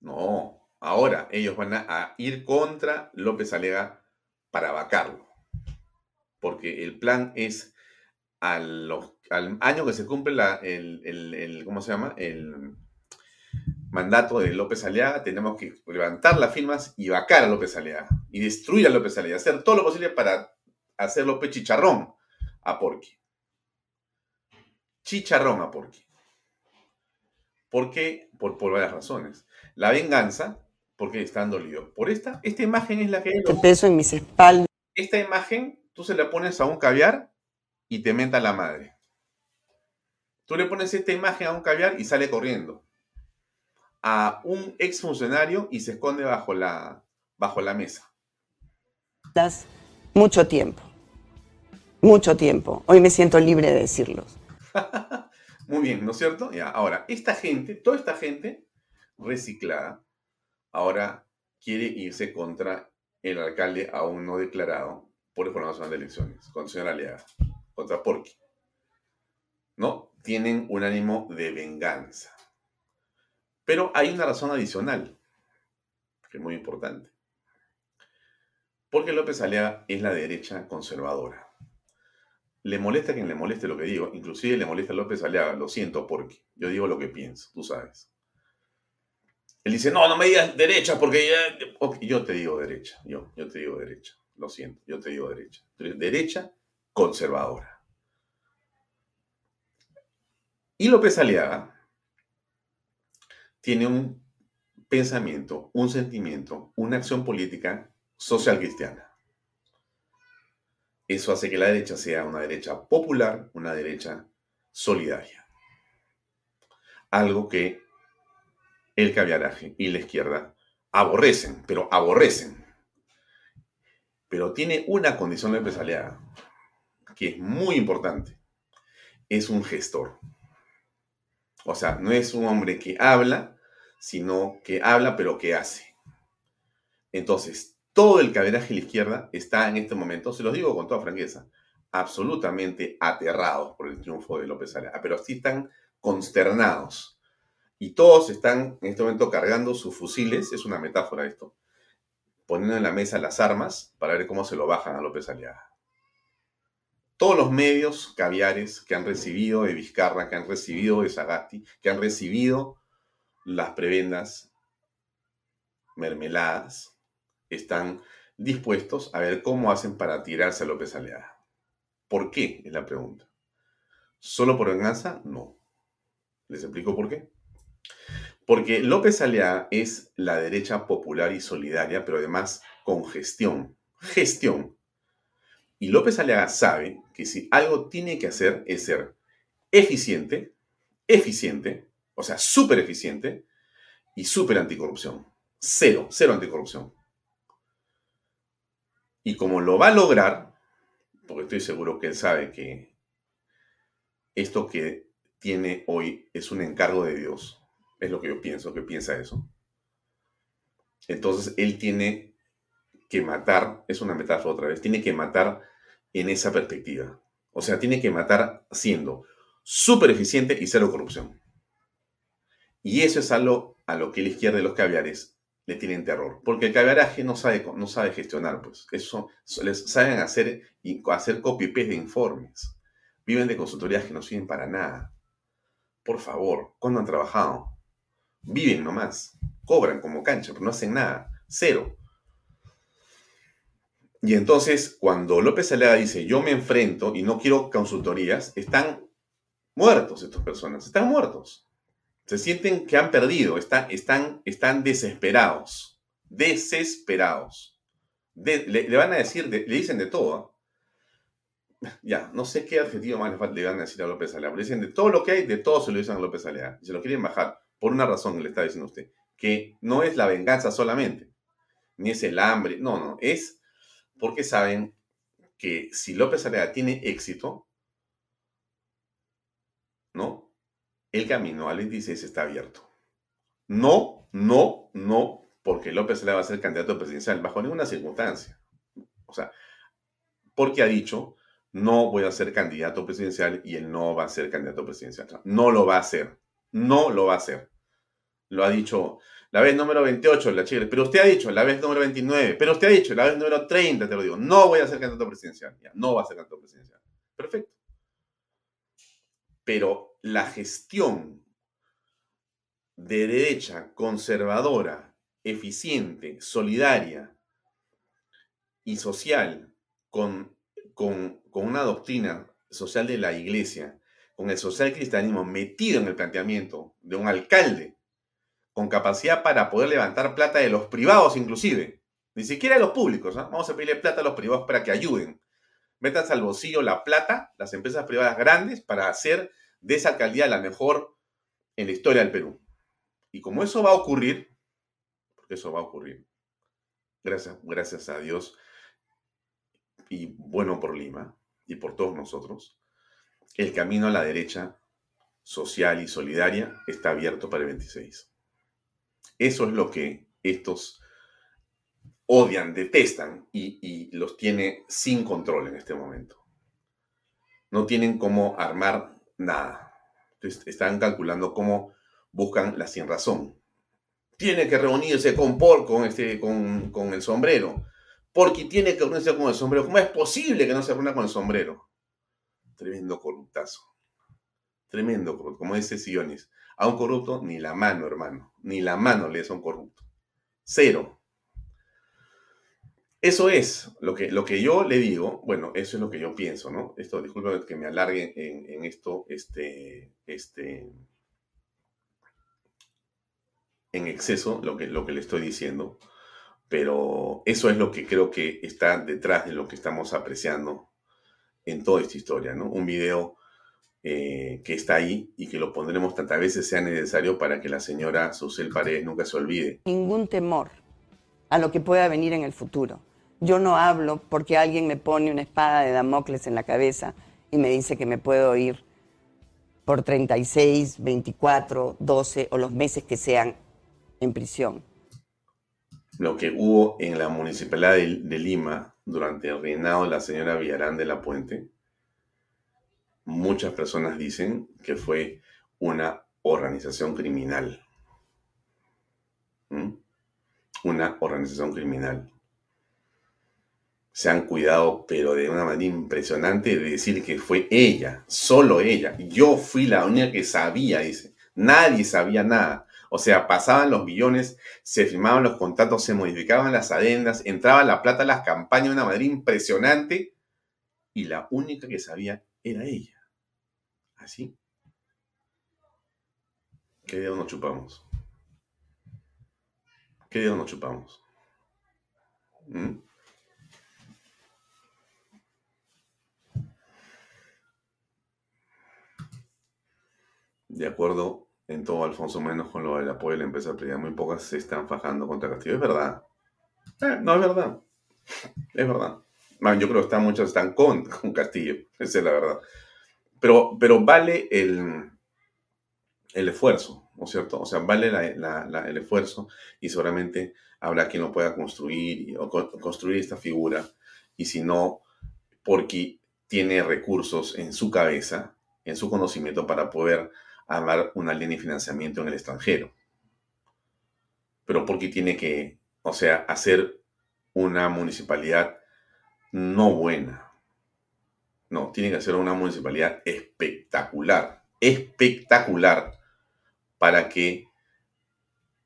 No, ahora ellos van a, ir contra López Alega para vacarlo. Porque el plan es al año que se cumple la, el, el, ¿cómo se llama? El, mandato de López Aliaga, tenemos que levantar las firmas y vacar a López Aliaga y destruir a López Aliaga, hacer todo lo posible para hacer López chicharrón a Porqui. Chicharrón a Porqui. ¿Por qué? Por, por varias razones. La venganza, porque están dolidos. Por esta, esta imagen es la que... Este peso en mis espaldas. Esta imagen, tú se la pones a un caviar y te menta la madre. Tú le pones esta imagen a un caviar y sale corriendo a un exfuncionario y se esconde bajo la, bajo la mesa. Mucho tiempo. Mucho tiempo. Hoy me siento libre de decirlos. Muy bien, ¿no es cierto? Ya, ahora, esta gente, toda esta gente reciclada, ahora quiere irse contra el alcalde aún no declarado por el Nacional de Elecciones, contra señora Aliaga, contra Porqui. ¿No? Tienen un ánimo de venganza. Pero hay una razón adicional, que es muy importante. Porque López Alea es la derecha conservadora. Le molesta quien le moleste lo que digo, inclusive le molesta a López Alea, lo siento porque yo digo lo que pienso, tú sabes. Él dice, no, no me digas derecha porque yo te digo derecha, yo, yo te digo derecha, lo siento, yo te digo derecha. Derecha conservadora. Y López Aliaga tiene un pensamiento, un sentimiento, una acción política social cristiana. Eso hace que la derecha sea una derecha popular, una derecha solidaria. Algo que el caviaraje y la izquierda aborrecen, pero aborrecen. Pero tiene una condición de empresarial que es muy importante. Es un gestor. O sea, no es un hombre que habla, sino que habla pero que hace. Entonces, todo el cabenaje a la izquierda está en este momento, se los digo con toda franqueza, absolutamente aterrados por el triunfo de López Aliaga, pero sí están consternados. Y todos están en este momento cargando sus fusiles, es una metáfora esto, poniendo en la mesa las armas para ver cómo se lo bajan a López Aliaga. Todos los medios caviares que han recibido de Vizcarra, que han recibido de Sagasti, que han recibido las prebendas mermeladas están dispuestos a ver cómo hacen para tirarse a López Aliaga. ¿Por qué? Es la pregunta. ¿Solo por venganza? No. Les explico por qué. Porque López Aliaga es la derecha popular y solidaria, pero además con gestión. Gestión. Y López Aliaga sabe que si algo tiene que hacer es ser eficiente, eficiente, o sea, súper eficiente y súper anticorrupción. Cero, cero anticorrupción. Y como lo va a lograr, porque estoy seguro que él sabe que esto que tiene hoy es un encargo de Dios, es lo que yo pienso, que piensa eso. Entonces él tiene que matar, es una metáfora otra vez, tiene que matar en esa perspectiva. O sea, tiene que matar siendo súper eficiente y cero corrupción. Y eso es algo a lo que la izquierda de los caviares le tienen terror. Porque el caviaraje no sabe, no sabe gestionar, pues. Eso, les saben hacer, hacer copy-paste de informes. Viven de consultorías que no sirven para nada. Por favor, ¿cuándo han trabajado? Viven nomás. Cobran como cancha, pero no hacen nada. Cero. Y entonces, cuando López Alea dice, yo me enfrento y no quiero consultorías, están muertos estas personas, están muertos. Se sienten que han perdido, están, están, están desesperados, desesperados. le, van a decir, le dicen de todo. ¿ah? Ya, no sé qué adjetivo más le, van a decir a López Alea, le dicen de todo lo que hay, de todo se lo dicen a López Alea. Y se lo quieren bajar por una razón le está diciendo usted, que no es la venganza solamente, ni es el hambre, no, no, es porque saben que si López Alea tiene éxito, ¿no? El camino al 26 está abierto. No, no, no, porque López Alea va a ser candidato presidencial bajo ninguna circunstancia. O sea, porque ha dicho, no voy a ser candidato presidencial y él no va a ser candidato presidencial. No lo va a hacer. No lo va a hacer. Lo ha dicho la vez número 28, la Chile. Pero usted ha dicho la vez número 29. Pero usted ha dicho la vez número 30, te lo digo. No voy a ser candidato presidencial. Ya, no va a ser candidato presidencial. Perfecto. Pero la gestión de derecha conservadora, eficiente, solidaria y social con, con, con una doctrina social de la iglesia, con el social cristianismo metido en el planteamiento de un alcalde con capacidad para poder levantar plata de los privados inclusive, ni siquiera de los públicos. Vamos a pedirle plata a los privados para que ayuden. Métanse al bolsillo la plata, las empresas privadas grandes, para hacer de esa alcaldía la mejor en la historia del Perú. Y como eso va a ocurrir, porque eso va a ocurrir, gracias, gracias a Dios y bueno por Lima y por todos nosotros, el camino a la derecha social y solidaria está abierto para el 26. Eso es lo que estos odian, detestan y, los tiene sin control en este momento. No tienen cómo armar nada. están calculando cómo buscan la sin razón. Tiene que reunirse con Paul, con, este, con, con el sombrero. Porque tiene que reunirse con el sombrero. ¿Cómo es posible que no se reúna con el sombrero? Tremendo corruptazo. Tremendo corrupto. Como dice Sionis. A un corrupto ni la mano, hermano. Ni la mano le es a un corrupto. Cero. Eso es lo que, lo que yo le digo, bueno, eso es lo que yo pienso, ¿no? Esto, disculpen que me alargue en, esto, este, este, en exceso lo que, lo que le estoy diciendo, pero eso es lo que creo que está detrás de lo que estamos apreciando en toda esta historia, ¿no? Un video eh, que está ahí y que lo pondremos tantas veces sea necesario para que la señora Susel Paredes nunca se olvide. Ningún temor a lo que pueda venir en el futuro. Yo no hablo porque alguien me pone una espada de Damocles en la cabeza y me dice que me puedo ir por 36, 24, 12 o los meses que sean en prisión. Lo que hubo en la municipalidad de, Lima durante el reinado de la señora Villarán de la Puente muchas personas dicen que fue una organización criminal. ¿Mm? Una organización criminal. Se han cuidado, pero de una manera impresionante, de decir que fue ella, solo ella. Yo fui la única que sabía, dice. Nadie sabía nada. O sea, pasaban los millones, se firmaban los contratos, se modificaban las adendas, entraba la plata a las campañas de una manera impresionante y la única que sabía era ella. Así. ¿Qué día nos chupamos? ¿Qué nos chupamos? ¿Mm? De acuerdo en todo, Alfonso, menos con lo del apoyo de la empresa privada, muy pocas se están fajando contra Castillo. Es verdad. Eh, no, es verdad. Es verdad. yo creo que están, muchos están con, con Castillo. Esa es la verdad. Pero, pero vale el, el esfuerzo, ¿no es cierto? O sea, vale el esfuerzo y seguramente habrá quien lo pueda construir o construir esta figura. Y si no, porque tiene recursos en su cabeza, en su conocimiento para poder armar una línea de financiamiento en el extranjero. Pero porque tiene que, o sea, hacer una municipalidad no buena. No, tiene que hacer una municipalidad espectacular, espectacular, para que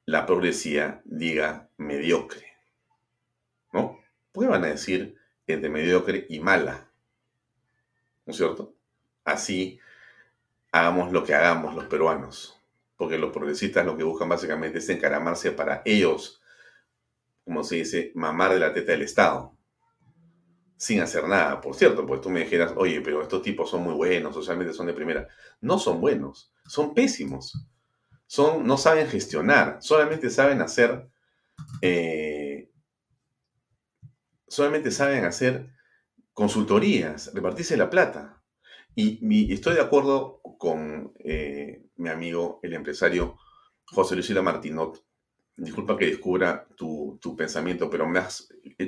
la progresía diga mediocre. ¿No? Porque van a decir entre mediocre y mala. ¿No es cierto? Así hagamos lo que hagamos los peruanos. Porque los progresistas lo que buscan básicamente es encaramarse para ellos, como se dice, mamar de la teta del Estado. Sin hacer nada, por cierto, pues tú me dijeras, oye, pero estos tipos son muy buenos, socialmente son de primera. No son buenos, son pésimos. Son, no saben gestionar, solamente saben hacer, eh, solamente saben hacer consultorías, repartirse la plata. Y, estoy de acuerdo con eh, mi amigo, el empresario José Luis Sila Martinot. Disculpa que descubra tu, pensamiento, pero me has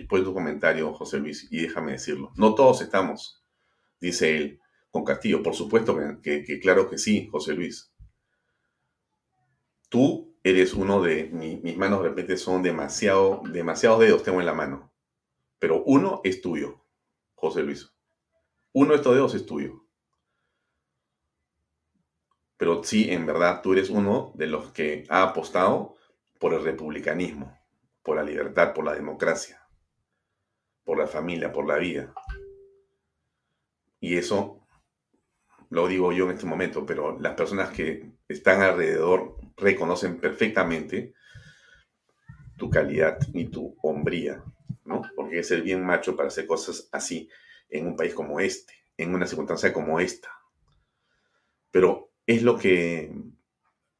puesto tu comentario, José Luis, y déjame decirlo. No todos estamos, dice él, con Castillo. Por supuesto que, claro que sí, José Luis. Tú eres uno de mis manos de repente son demasiado, demasiados dedos tengo en la mano. Pero uno es tuyo, José Luis. Uno de estos dedos es tuyo pero sí, en verdad, tú eres uno de los que ha apostado por el republicanismo, por la libertad, por la democracia, por la familia, por la vida. Y eso lo digo yo en este momento, pero las personas que están alrededor reconocen perfectamente tu calidad y tu hombría, ¿no? Porque es el bien macho para hacer cosas así en un país como este, en una circunstancia como esta. Pero es lo que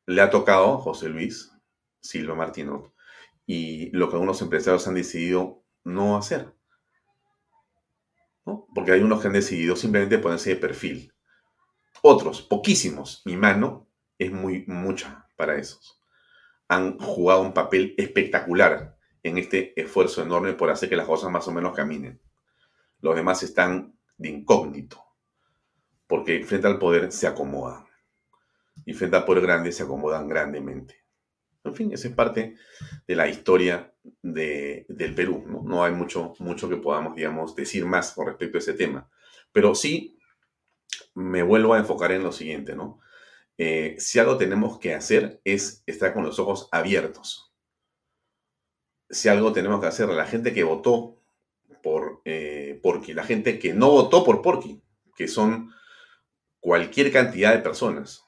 le ha tocado José Luis Silva Martínez y lo que algunos empresarios han decidido no hacer. Porque hay unos que han decidido simplemente ponerse de perfil. Otros, poquísimos, mi mano es muy mucha para esos. Han jugado un papel espectacular en este esfuerzo enorme por hacer que las cosas más o menos caminen. Los demás están de incógnito, porque frente al poder se acomodan y frente a poder grande se acomodan grandemente. En fin, esa es parte de la historia del Perú. ¿no? no hay mucho, mucho que podamos, digamos, decir más con respecto a ese tema. Pero sí me vuelvo a enfocar en lo siguiente, ¿no? Eh, si algo tenemos que hacer es estar con los ojos abiertos. Si algo tenemos que hacer, la gente que votó por eh, Porky, la gente que no votó por Porky, que son cualquier cantidad de personas,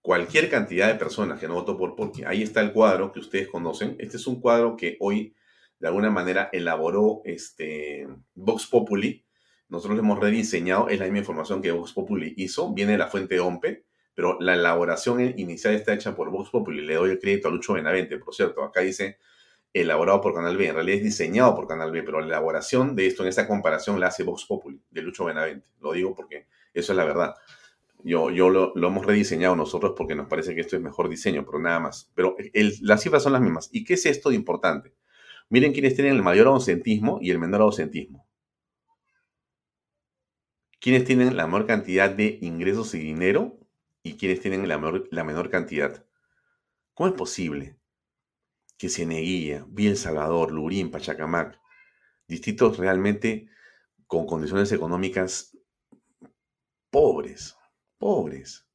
cualquier cantidad de personas que no votó por Porky. Ahí está el cuadro que ustedes conocen. Este es un cuadro que hoy, de alguna manera, elaboró este Vox Populi. Nosotros lo hemos rediseñado, es la misma información que Vox Populi hizo, viene de la fuente OMPE, pero la elaboración inicial está hecha por Vox Populi. Le doy el crédito a Lucho Benavente, por cierto. Acá dice elaborado por Canal B. En realidad es diseñado por Canal B, pero la elaboración de esto en esta comparación la hace Vox Populi, de Lucho Benavente. Lo digo porque eso es la verdad. Yo, yo lo, hemos rediseñado nosotros porque nos parece que esto es mejor diseño, pero nada más. Pero las cifras son las mismas. ¿Y qué es esto de importante? Miren quiénes tienen el mayor ausentismo y el menor ausentismo. ¿Quiénes tienen la menor cantidad de ingresos y dinero y quiénes tienen la menor, cantidad? ¿Cómo es posible que Cieneguilla, Bien Salvador, Lurín, Pachacamac, distritos realmente con condiciones económicas pobres, pobres.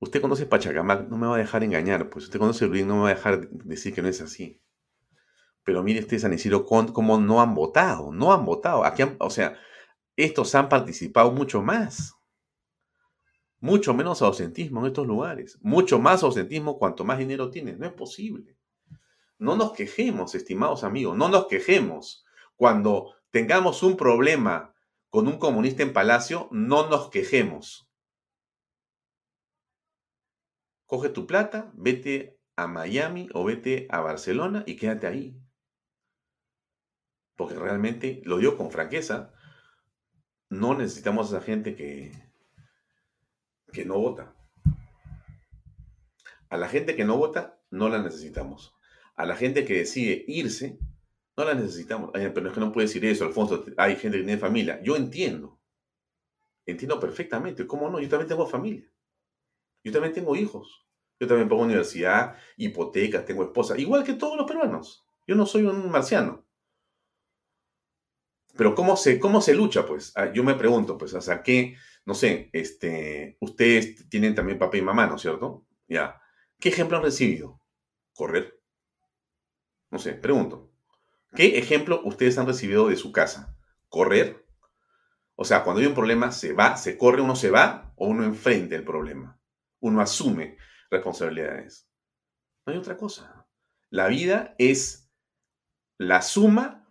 Usted conoce Pachacamac, no me va a dejar engañar, pues usted conoce Luis, no me va a dejar decir que no es así. Pero mire este San Isidro cómo no han votado, no han votado. O sea, estos han participado mucho más. Mucho menos ausentismo en estos lugares. Mucho más ausentismo cuanto más dinero tienen. No es posible. No nos quejemos, estimados amigos, no nos quejemos. Cuando tengamos un problema con un comunista en Palacio, no nos quejemos. Coge tu plata, vete a Miami o vete a Barcelona y quédate ahí. Porque realmente, lo digo con franqueza, no necesitamos a esa gente que, que no vota. A la gente que no vota, no la necesitamos. A la gente que decide irse, no la necesitamos. pero es que no puede decir eso, Alfonso. Hay gente que tiene familia. Yo entiendo. Entiendo perfectamente. ¿Cómo no? Yo también tengo familia. Yo también tengo hijos. Yo también pongo universidad, hipotecas, tengo esposa. Igual que todos los peruanos. Yo no soy un marciano. Pero ¿cómo se, cómo se lucha? Pues ah, yo me pregunto, pues, ¿hasta qué, no sé, este, ustedes tienen también papá y mamá, ¿no es cierto? Ya. ¿Qué ejemplo han recibido? Correr. No sé, pregunto. ¿Qué ejemplo ustedes han recibido de su casa? ¿Correr? O sea, cuando hay un problema, se va, se corre, uno se va o uno enfrenta el problema. Uno asume responsabilidades. No hay otra cosa. La vida es la suma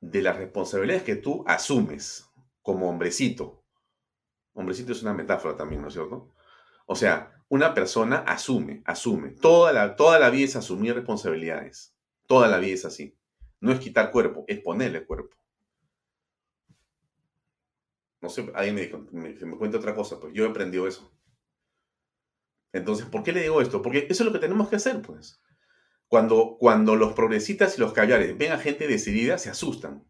de las responsabilidades que tú asumes como hombrecito. Hombrecito es una metáfora también, ¿no es cierto? O sea, una persona asume, asume. Toda la, toda la vida es asumir responsabilidades. Toda la vida es así. No es quitar cuerpo, es ponerle cuerpo. No sé, alguien me me, me cuenta otra cosa, pues yo he aprendido eso. Entonces, ¿por qué le digo esto? Porque eso es lo que tenemos que hacer, pues. Cuando, cuando los progresistas y los callares ven a gente decidida, se asustan.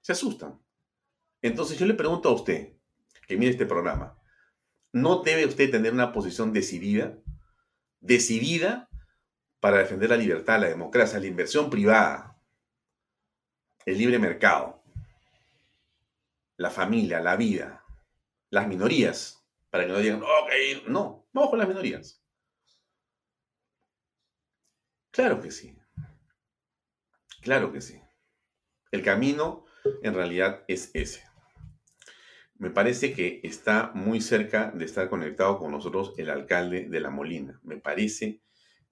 Se asustan. Entonces yo le pregunto a usted, que mire este programa, ¿no debe usted tener una posición decidida? Decidida para defender la libertad, la democracia, la inversión privada, el libre mercado, la familia, la vida, las minorías, para que no digan, ok, no, vamos con las minorías. Claro que sí. Claro que sí. El camino en realidad es ese. Me parece que está muy cerca de estar conectado con nosotros el alcalde de La Molina. Me parece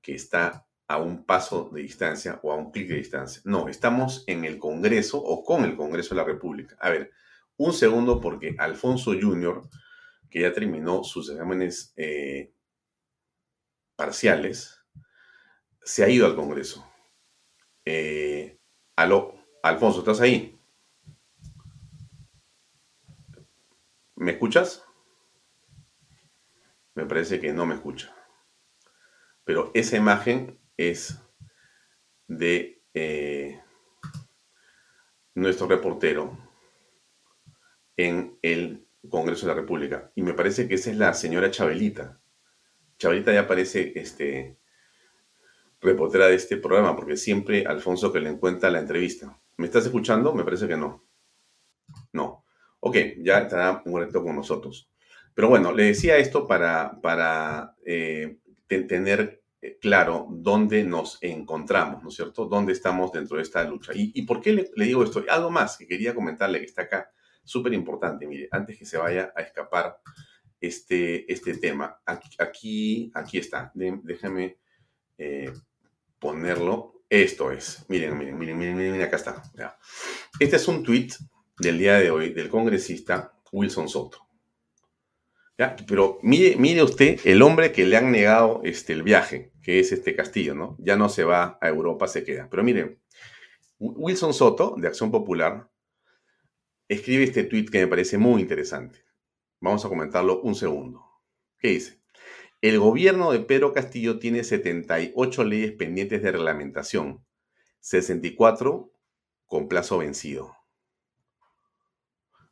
que está a un paso de distancia o a un clic de distancia. No, estamos en el Congreso o con el Congreso de la República. A ver, un segundo porque Alfonso Jr., que ya terminó sus exámenes eh, parciales, se ha ido al Congreso. Eh, aló, Alfonso, ¿estás ahí? ¿Me escuchas? Me parece que no me escucha. Pero esa imagen es de eh, nuestro reportero en el Congreso de la República. Y me parece que esa es la señora Chabelita. Chabelita ya parece este, reportera de este programa, porque siempre Alfonso que le encuentra la entrevista. ¿Me estás escuchando? Me parece que no. No. Ok, ya estará un momento con nosotros. Pero bueno, le decía esto para, para eh, tener eh, claro dónde nos encontramos, ¿no es cierto? ¿Dónde estamos dentro de esta lucha? ¿Y, por qué le, digo esto? Algo más que quería comentarle que está acá, súper importante, mire, antes que se vaya a escapar este, este tema. Aquí, aquí, está, déjame eh, ponerlo. Esto es, miren, miren, miren, miren, miren acá está. Este es un tweet del día de hoy del congresista Wilson Soto. ¿Ya? Pero mire, mire usted el hombre que le han negado este, el viaje, que es este Castillo, ¿no? Ya no se va a Europa, se queda. Pero miren, Wilson Soto, de Acción Popular, escribe este tweet que me parece muy interesante. Vamos a comentarlo un segundo. ¿Qué dice? El gobierno de Pedro Castillo tiene 78 leyes pendientes de reglamentación, 64 con plazo vencido.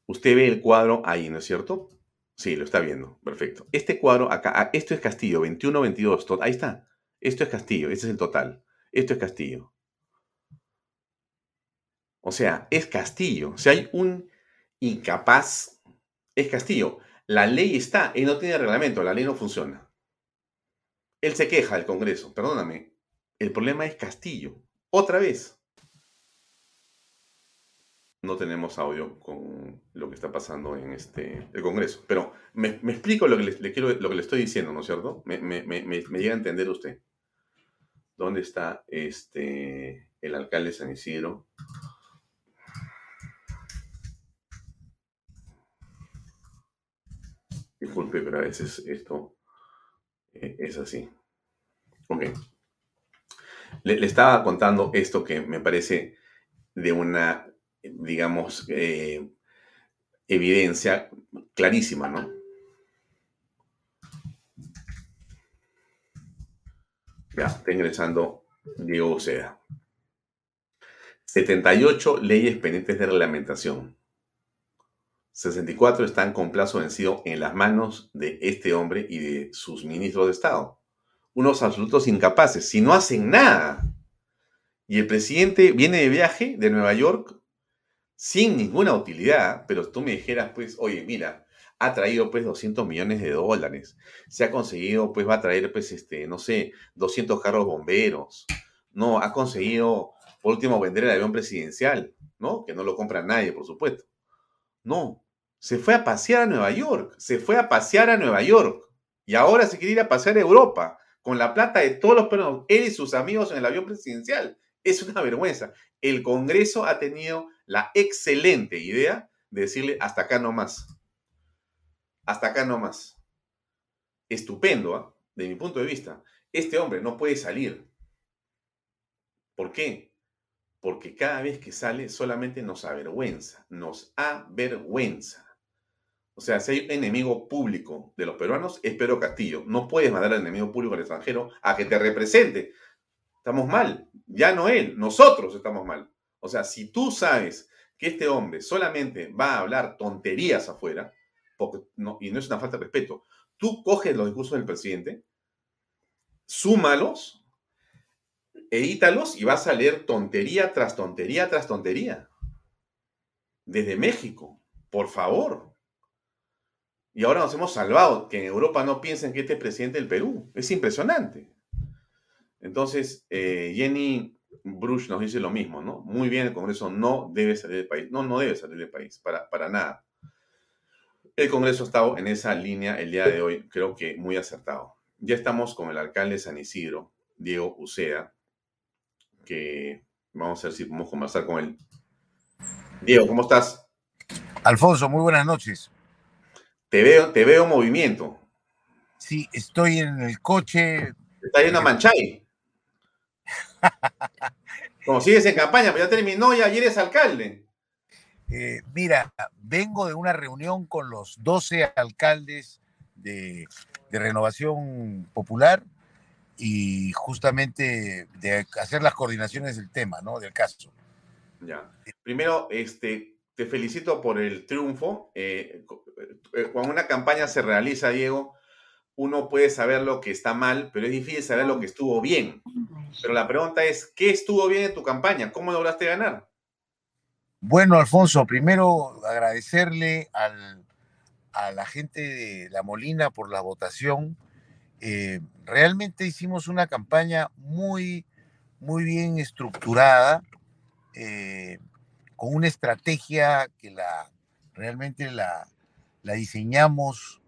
Usted ve el cuadro ahí, ¿no es cierto? Sí, lo está viendo. Perfecto. Este cuadro acá, ah, esto es Castillo, 21, 22. Ahí está. Esto es Castillo, ese es el total. Esto es Castillo. O sea, es Castillo. Si hay un incapaz, es Castillo. La ley está, él no tiene reglamento, la ley no funciona. Él se queja del Congreso, perdóname. El problema es Castillo. Otra vez. No tenemos audio con lo que está pasando en este, el Congreso. Pero me, explico lo que le, quiero, lo que le estoy diciendo, ¿no es cierto? Me, llega a entender usted. ¿Dónde está este el alcalde San Isidro? Disculpe, pero a veces esto eh, es así. Ok. Le, estaba contando esto que me parece de una, digamos, eh, evidencia clarísima, ¿no? Ya, está ingresando Diego Oceda. 78 leyes pendientes de reglamentación. 64 están con plazo vencido en las manos de este hombre y de sus ministros de Estado. Unos absolutos incapaces. Si no hacen nada. Y el presidente viene de viaje de Nueva York sin ninguna utilidad, pero tú me dijeras, pues, oye, mira, ha traído pues 200 millones de dólares, se ha conseguido, pues va a traer pues, este, no sé, 200 carros bomberos, no, ha conseguido, por último, vender el avión presidencial, ¿no? Que no lo compra nadie, por supuesto. No, se fue a pasear a Nueva York, se fue a pasear a Nueva York y ahora se quiere ir a pasear a Europa con la plata de todos los peruanos, él y sus amigos en el avión presidencial. Es una vergüenza. El Congreso ha tenido la excelente idea de decirle hasta acá no más. Hasta acá no más. Estupendo, ¿ah? de mi punto de vista. Este hombre no puede salir. ¿Por qué? Porque cada vez que sale solamente nos avergüenza, nos avergüenza. O sea, si hay un enemigo público de los peruanos, es Pedro Castillo. No puedes mandar al enemigo público al extranjero a que te represente. Estamos mal. Ya no él, nosotros estamos mal. O sea, si tú sabes que este hombre solamente va a hablar tonterías afuera, porque no, y no es una falta de respeto, tú coges los discursos del presidente, súmalos, edítalos y vas a leer tontería tras tontería tras tontería. Desde México, por favor. Y ahora nos hemos salvado, que en Europa no piensen que este es presidente del Perú. Es impresionante. Entonces, eh, Jenny Bruce nos dice lo mismo, ¿no? Muy bien, el Congreso no debe salir del país. No, no debe salir del país, para, para nada. El Congreso ha estado en esa línea el día de hoy, creo que muy acertado. Ya estamos con el alcalde de San Isidro, Diego Ucea, que vamos a ver si podemos conversar con él. Diego, ¿cómo estás? Alfonso, muy buenas noches. Te veo, te veo movimiento. Sí, estoy en el coche. Está yendo a Manchay. Como sigues en campaña, pero ya terminó y ayer eres alcalde. Eh, mira, vengo de una reunión con los 12 alcaldes de, de, Renovación Popular y justamente de hacer las coordinaciones del tema, ¿no? Del caso. Ya. Primero, este, te felicito por el triunfo. Eh, eh, cuando una campaña se realiza, Diego, uno puede saber lo que está mal, pero es difícil saber lo que estuvo bien. Pero la pregunta es, ¿qué estuvo bien en tu campaña? ¿Cómo lograste ganar? Bueno, Alfonso, primero agradecerle a la gente de La Molina por la votación. Eh, realmente hicimos una campaña muy, muy bien estructurada con una estrategia que la realmente la, la diseñamos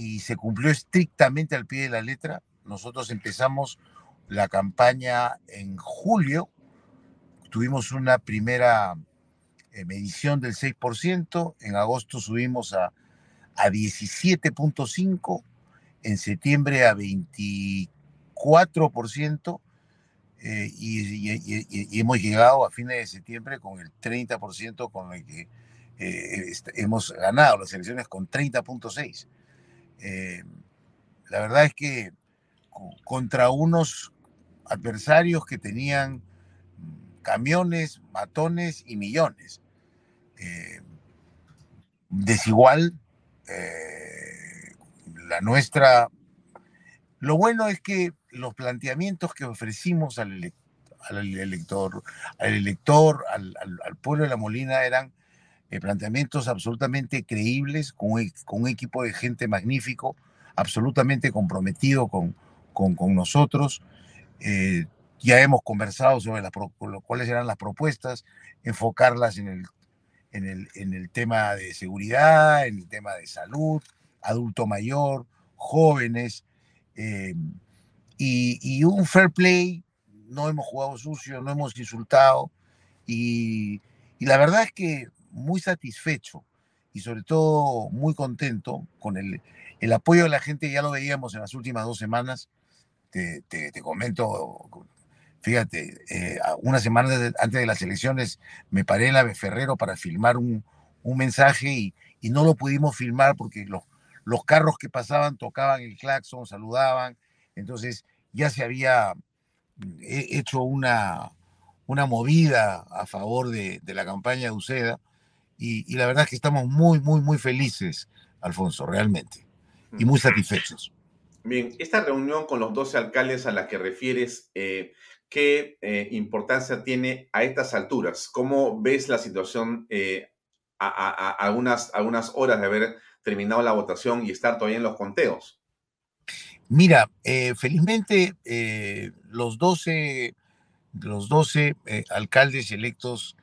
y se cumplió estrictamente al pie de la letra. Nosotros empezamos la campaña en julio, tuvimos una primera eh, medición del 6%, en agosto subimos a, a 17.5%, en septiembre a 24%, eh, y, hemos llegado a fines de septiembre con el 30% con el que eh, hemos ganado las elecciones con 30.6. Eh, la verdad es que contra unos adversarios que tenían camiones, matones y millones. desigual, la nuestra lo bueno es que los planteamientos que ofrecimos al, elector, al elector, al, pueblo de La Molina eran eh, planteamientos absolutamente creíbles, con, un equipo de gente magnífico, absolutamente comprometido con, con, nosotros. Eh, ya hemos conversado sobre cuáles eran las propuestas, enfocarlas en el, en, el, en el tema de seguridad, en el tema de salud, adulto mayor, jóvenes, eh, y, un fair play no hemos jugado sucio, no hemos insultado y, y la verdad es que muy satisfecho y sobre todo muy contento con el, el apoyo de la gente, ya lo veíamos en las últimas dos semanas, te, te, te comento, fíjate, eh, una semana antes de las elecciones me paré en la Ferrero para filmar un, un mensaje y, y, no lo pudimos filmar porque los, los carros que pasaban tocaban el claxon, saludaban, entonces ya se había mm, hecho una, una movida a favor de, de la campaña de Uceda y, y, la verdad es que estamos muy, muy, muy felices, Alfonso, realmente, y muy satisfechos. Bien, esta reunión con los 12 alcaldes a la que refieres, eh, ¿qué eh, importancia tiene a estas alturas? ¿Cómo ves la situación eh, a, a, a, algunas, algunas horas de haber terminado la votación y estar todavía en los conteos? Mira, eh, felizmente eh, los 12, los 12 eh, alcaldes electos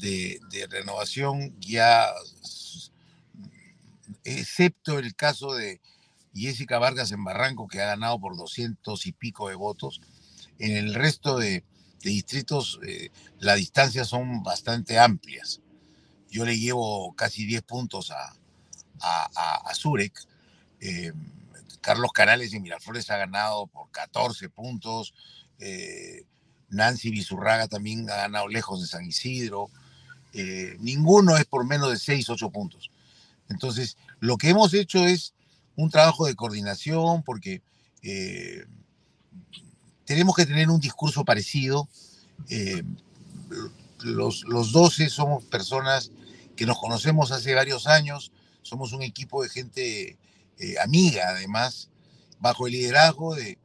de, renovación ya, excepto el caso de Jessica Vargas en Barranco, que ha ganado por 200 y pico de votos, en el resto de, distritos eh, las distancias son bastante amplias. Yo le llevo casi 10 puntos a, a Zurek. Eh, Carlos Canales de Miraflores ha ganado por 14 puntos. Eh, Nancy Bizurraga también ha ganado lejos de San Isidro. Eh, ninguno es por menos de 6, 8 puntos. Entonces, lo que hemos hecho es un trabajo de coordinación porque eh, tenemos que tener un discurso parecido. Eh, los, los 12 somos personas que nos conocemos hace varios años, somos un equipo de gente amiga, además, bajo el liderazgo de,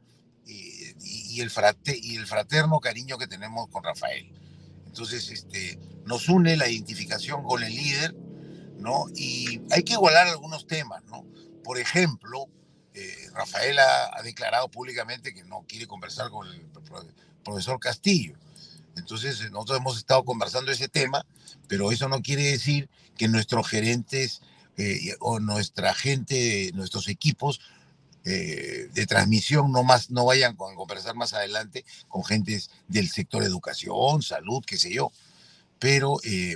eh, y, el frate, y el fraterno cariño que tenemos con Rafael. Entonces, este, nos une la identificación con el líder, ¿no? Y hay que igualar algunos temas, ¿no? Por ejemplo, eh, Rafael ha, declarado públicamente que no quiere conversar con el profesor Castillo. Entonces, nosotros hemos estado conversando ese tema, pero eso no quiere decir que nuestros gerentes eh, o nuestra gente, nuestros equipos eh, de transmisión no, más, no vayan a conversar más adelante con gentes del sector educación, salud, qué sé yo. Pero eh,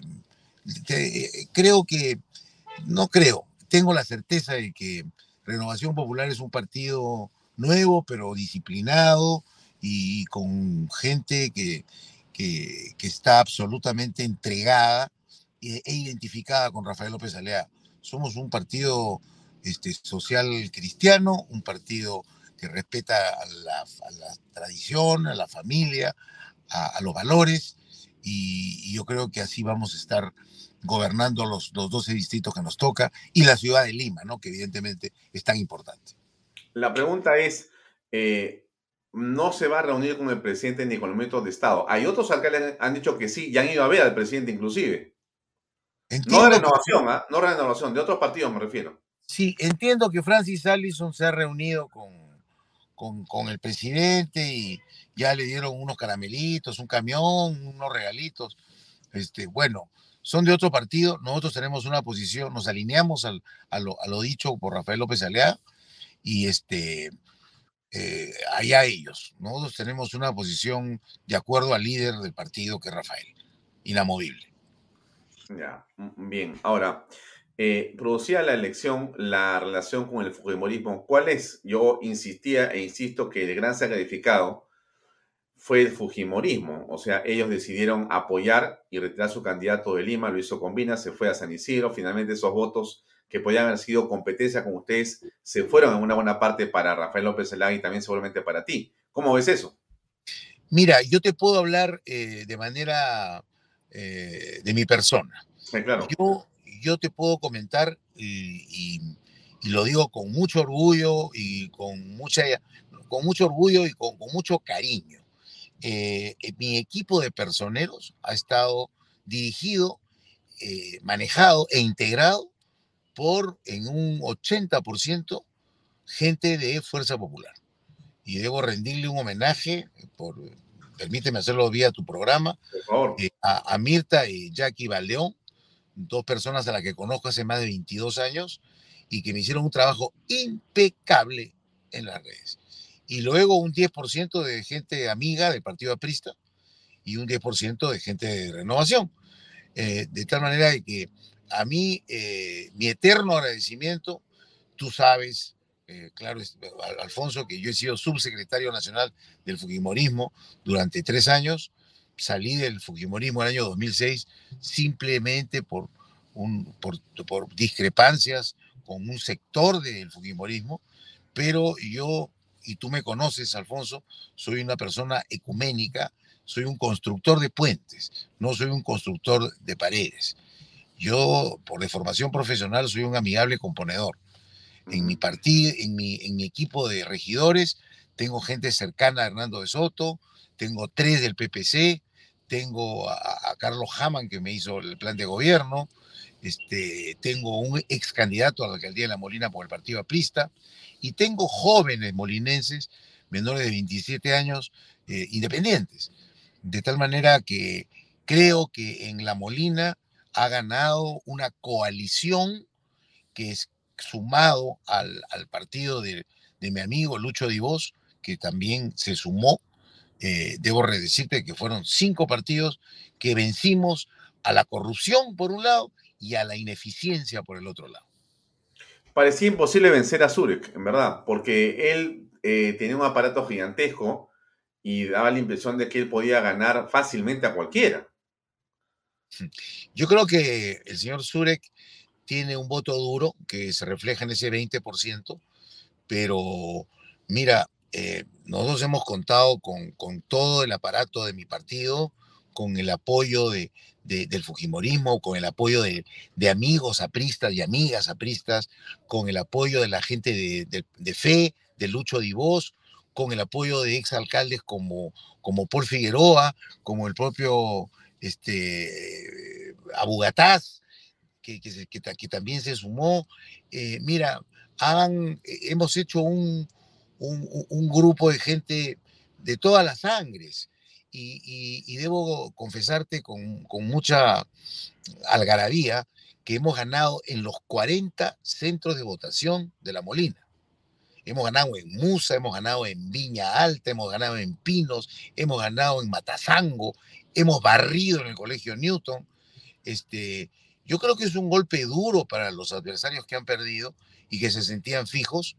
te, creo que, no creo, tengo la certeza de que Renovación Popular es un partido nuevo, pero disciplinado y con gente que, que, que está absolutamente entregada e, e identificada con Rafael López Alea somos un partido este, social cristiano, un partido que respeta a la, a la tradición, a la familia, a, a los valores, y, y, yo creo que así vamos a estar gobernando los, los 12 distritos que nos toca y la ciudad de Lima, ¿no? que evidentemente es tan importante. La pregunta es, eh, no se va a reunir con el presidente ni con los ministros de Estado. Hay otros alcaldes que han dicho que sí, ya han ido a ver al presidente inclusive. Entiendo no de renovación, que... ¿eh? no de renovación, de otros partidos me refiero. Sí, entiendo que Francis Allison se ha reunido con, con, con, el presidente y ya le dieron unos caramelitos, un camión, unos regalitos. Este, bueno, son de otro partido, nosotros tenemos una posición, nos alineamos al, a, lo, a, lo, dicho por Rafael López Alea y este, eh, allá ellos. Nosotros tenemos una posición de acuerdo al líder del partido que es Rafael, inamovible. Ya, bien. Ahora, eh, producía la elección la relación con el Fujimorismo. ¿Cuál es? Yo insistía e insisto que el gran sacrificado fue el Fujimorismo. O sea, ellos decidieron apoyar y retirar su candidato de Lima, lo hizo Combina, se fue a San Isidro. Finalmente esos votos que podían haber sido competencia con ustedes se fueron en una buena parte para Rafael López Zelaya y también seguramente para ti. ¿Cómo ves eso? Mira, yo te puedo hablar eh, de manera eh, de mi persona. Sí, claro. Yo, yo te puedo comentar y, y, y, lo digo con mucho orgullo y con, mucha, con mucho orgullo y con, con mucho cariño. Eh, mi equipo de personeros ha estado dirigido, eh, manejado e integrado por en un 80% gente de Fuerza Popular. Y debo rendirle un homenaje por, permíteme hacerlo vía tu programa, eh, a, a, Mirta y Jackie Valdeón, dos personas a las que conozco hace más de 22 años y que me hicieron un trabajo impecable en las redes. y luego un 10% de gente amiga del Partido Aprista y un 10% de gente de renovación. Eh, de tal manera que a mí, eh, mi eterno agradecimiento, tú sabes, eh, claro, Alfonso, que yo he sido subsecretario nacional del Fujimorismo durante tres años, salí del Fujimorismo en el año 2006 simplemente por, un, por, por discrepancias con un sector del Fujimorismo, pero yo, y tú me conoces, Alfonso, soy una persona ecuménica, soy un constructor de puentes, no soy un constructor de paredes. Yo, por deformación profesional, soy un amigable componedor. En mi partido, en mi, en mi equipo de regidores, tengo gente cercana a Hernando de Soto, tengo tres del PPC, tengo a, Carlos Haman, que me hizo el plan de gobierno, este, tengo un ex candidato a la alcaldía de La Molina por el Partido Aprista, y tengo jóvenes molinenses, menores de 27 años, eh, independientes. De tal manera que creo que en La Molina ha ganado una coalición que es sumado al, partido de, mi amigo Lucho Divos, que también se sumó. Eh, debo decirte que fueron cinco partidos que vencimos a la corrupción por un lado y a la ineficiencia por el otro lado. Parecía imposible vencer a Zurek, en verdad, porque él eh, tenía un aparato gigantesco y daba la impresión de que él podía ganar fácilmente a cualquiera. Yo creo que el señor Zurek tiene un voto duro que se refleja en ese 20%, pero mira, eh, nosotros hemos contado con, con, todo el aparato de mi partido, con el apoyo de, del Fujimorismo, con el apoyo de, de, amigos apristas y amigas apristas, con el apoyo de la gente de, de fe, de Lucho Divos, con el apoyo de exalcaldes como, como Paul Figueroa, como el propio este, Abugataz, que, que, también se sumó. Eh, mira, han, hemos hecho un, un, grupo de gente de todas las sangres. Y, debo confesarte con, mucha algarabía que hemos ganado en los 40 centros de votación de La Molina. Hemos ganado en Musa, hemos ganado en Viña Alta, hemos ganado en Pinos, hemos ganado en Matazango, hemos barrido en el Colegio Newton. Este, yo creo que es un golpe duro para los adversarios que han perdido y que se sentían fijos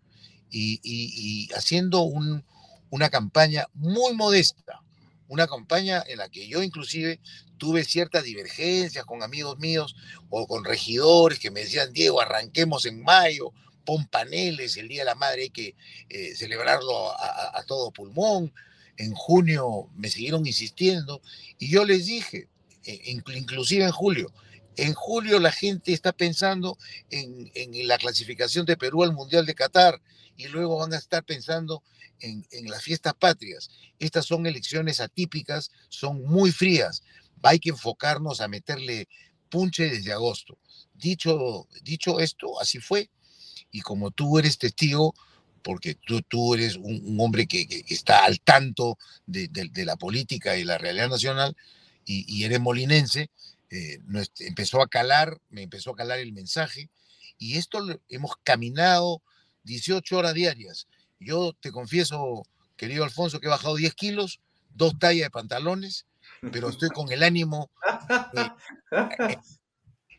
y, haciendo una campaña muy modesta, una campaña en la que yo inclusive tuve ciertas divergencias con amigos míos o con regidores que me decían, Diego, arranquemos en mayo pon paneles, el Día de la Madre hay que eh, celebrarlo a, todo pulmón. En junio me siguieron insistiendo y yo les dije, e, inclusive en julio, en julio la gente está pensando en, la clasificación de Perú al Mundial de Qatar y luego van a estar pensando en, las fiestas patrias. Estas son elecciones atípicas, son muy frías. Hay que enfocarnos a meterle punche desde agosto. Dicho, dicho esto, así fue y como tú eres testigo, porque tú, tú eres un, hombre que, está al tanto de, la política y la realidad nacional y, eres molinense, eh, empezó a calar, me empezó a calar el mensaje y esto hemos caminado 18 horas diarias. Yo te confieso, querido Alfonso, que he bajado 10 kilos, dos tallas de pantalones, pero estoy con el ánimo, eh,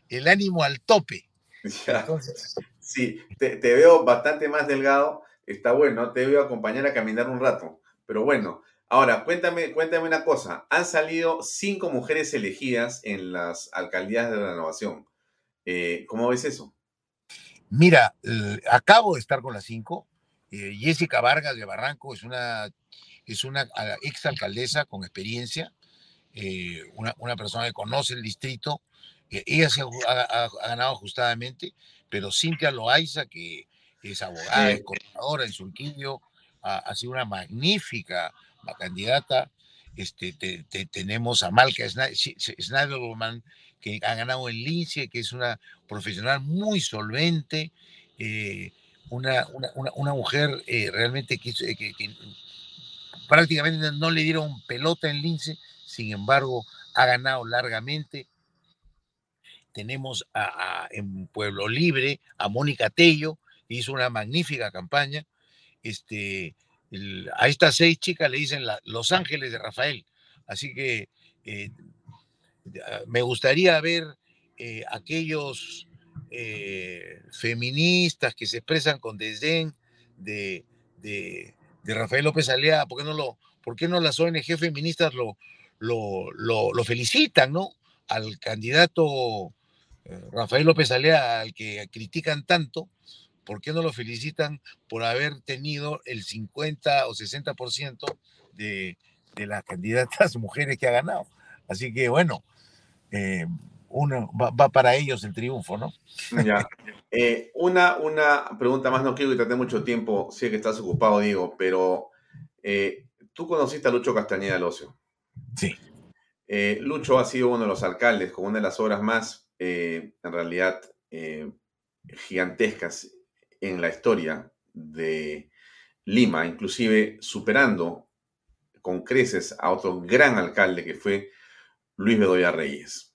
el ánimo al tope. Entonces, Sí, te, veo bastante más delgado. Está bueno, te voy a acompañar a caminar un rato. Pero bueno, ahora cuéntame, cuéntame una cosa. Han salido cinco mujeres elegidas en las alcaldías de renovación. Eh, ¿Cómo ves eso? Mira, eh, acabo de estar con las cinco. Eh, Jessica Vargas de Barranco es una, es una ex alcaldesa con experiencia, una, una, persona que conoce el distrito. ella se ha, ha ganado ajustadamente pero Cintia Loaiza, que es abogada, es coordinadora en Surquillo, ha, sido una magnífica candidata. Este, tenemos a Malca Schneiderman, que ha ganado en Lince, que es una profesional muy solvente, eh, una, una, mujer eh, realmente eh, que, que, prácticamente no le dieron pelota en Lince, sin embargo ha ganado largamente tenemos a, en Pueblo Libre a Mónica Tello, que hizo una magnífica campaña. Este, a estas seis chicas le dicen Los Ángeles de Rafael. Así que me gustaría ver eh, aquellos eh, feministas que se expresan con desdén de, Rafael López Alea, ¿por qué no, lo, por qué no las ONG feministas lo, lo, felicitan, ¿no? Al candidato Rafael López Alea, al que critican tanto, ¿por qué no lo felicitan por haber tenido el 50 o 60% de, de las candidatas mujeres que ha ganado? Así que bueno, eh, uno, va, para ellos el triunfo, ¿no? Ya. Eh, una, una pregunta más, no quiero quitarte mucho tiempo, sé que estás ocupado, Diego, pero eh, tú conociste a Lucho Castañeda Locio. Sí. Lucho ha sido uno de los alcaldes con una de las obras más, en realidad, gigantescas en la historia de Lima, inclusive superando con creces a otro gran alcalde que fue Luis Bedoya Reyes.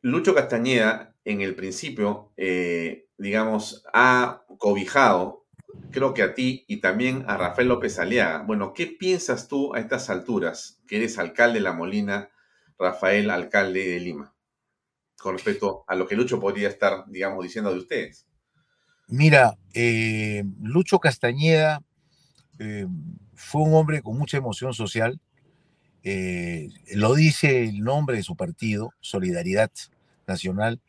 Lucho Castañeda, en el principio, eh, digamos, ha cobijado, creo que a ti y también a Rafael López Aliaga. Bueno, ¿qué piensas tú a estas alturas, que eres alcalde de La Molina, Rafael, alcalde de Lima, con respecto a lo que Lucho podría estar, digamos, diciendo de ustedes? Mira, eh, Lucho Castañeda eh, fue un hombre con mucha emoción social. Eh, lo dice el nombre de su partido, Solidaridad Nacional.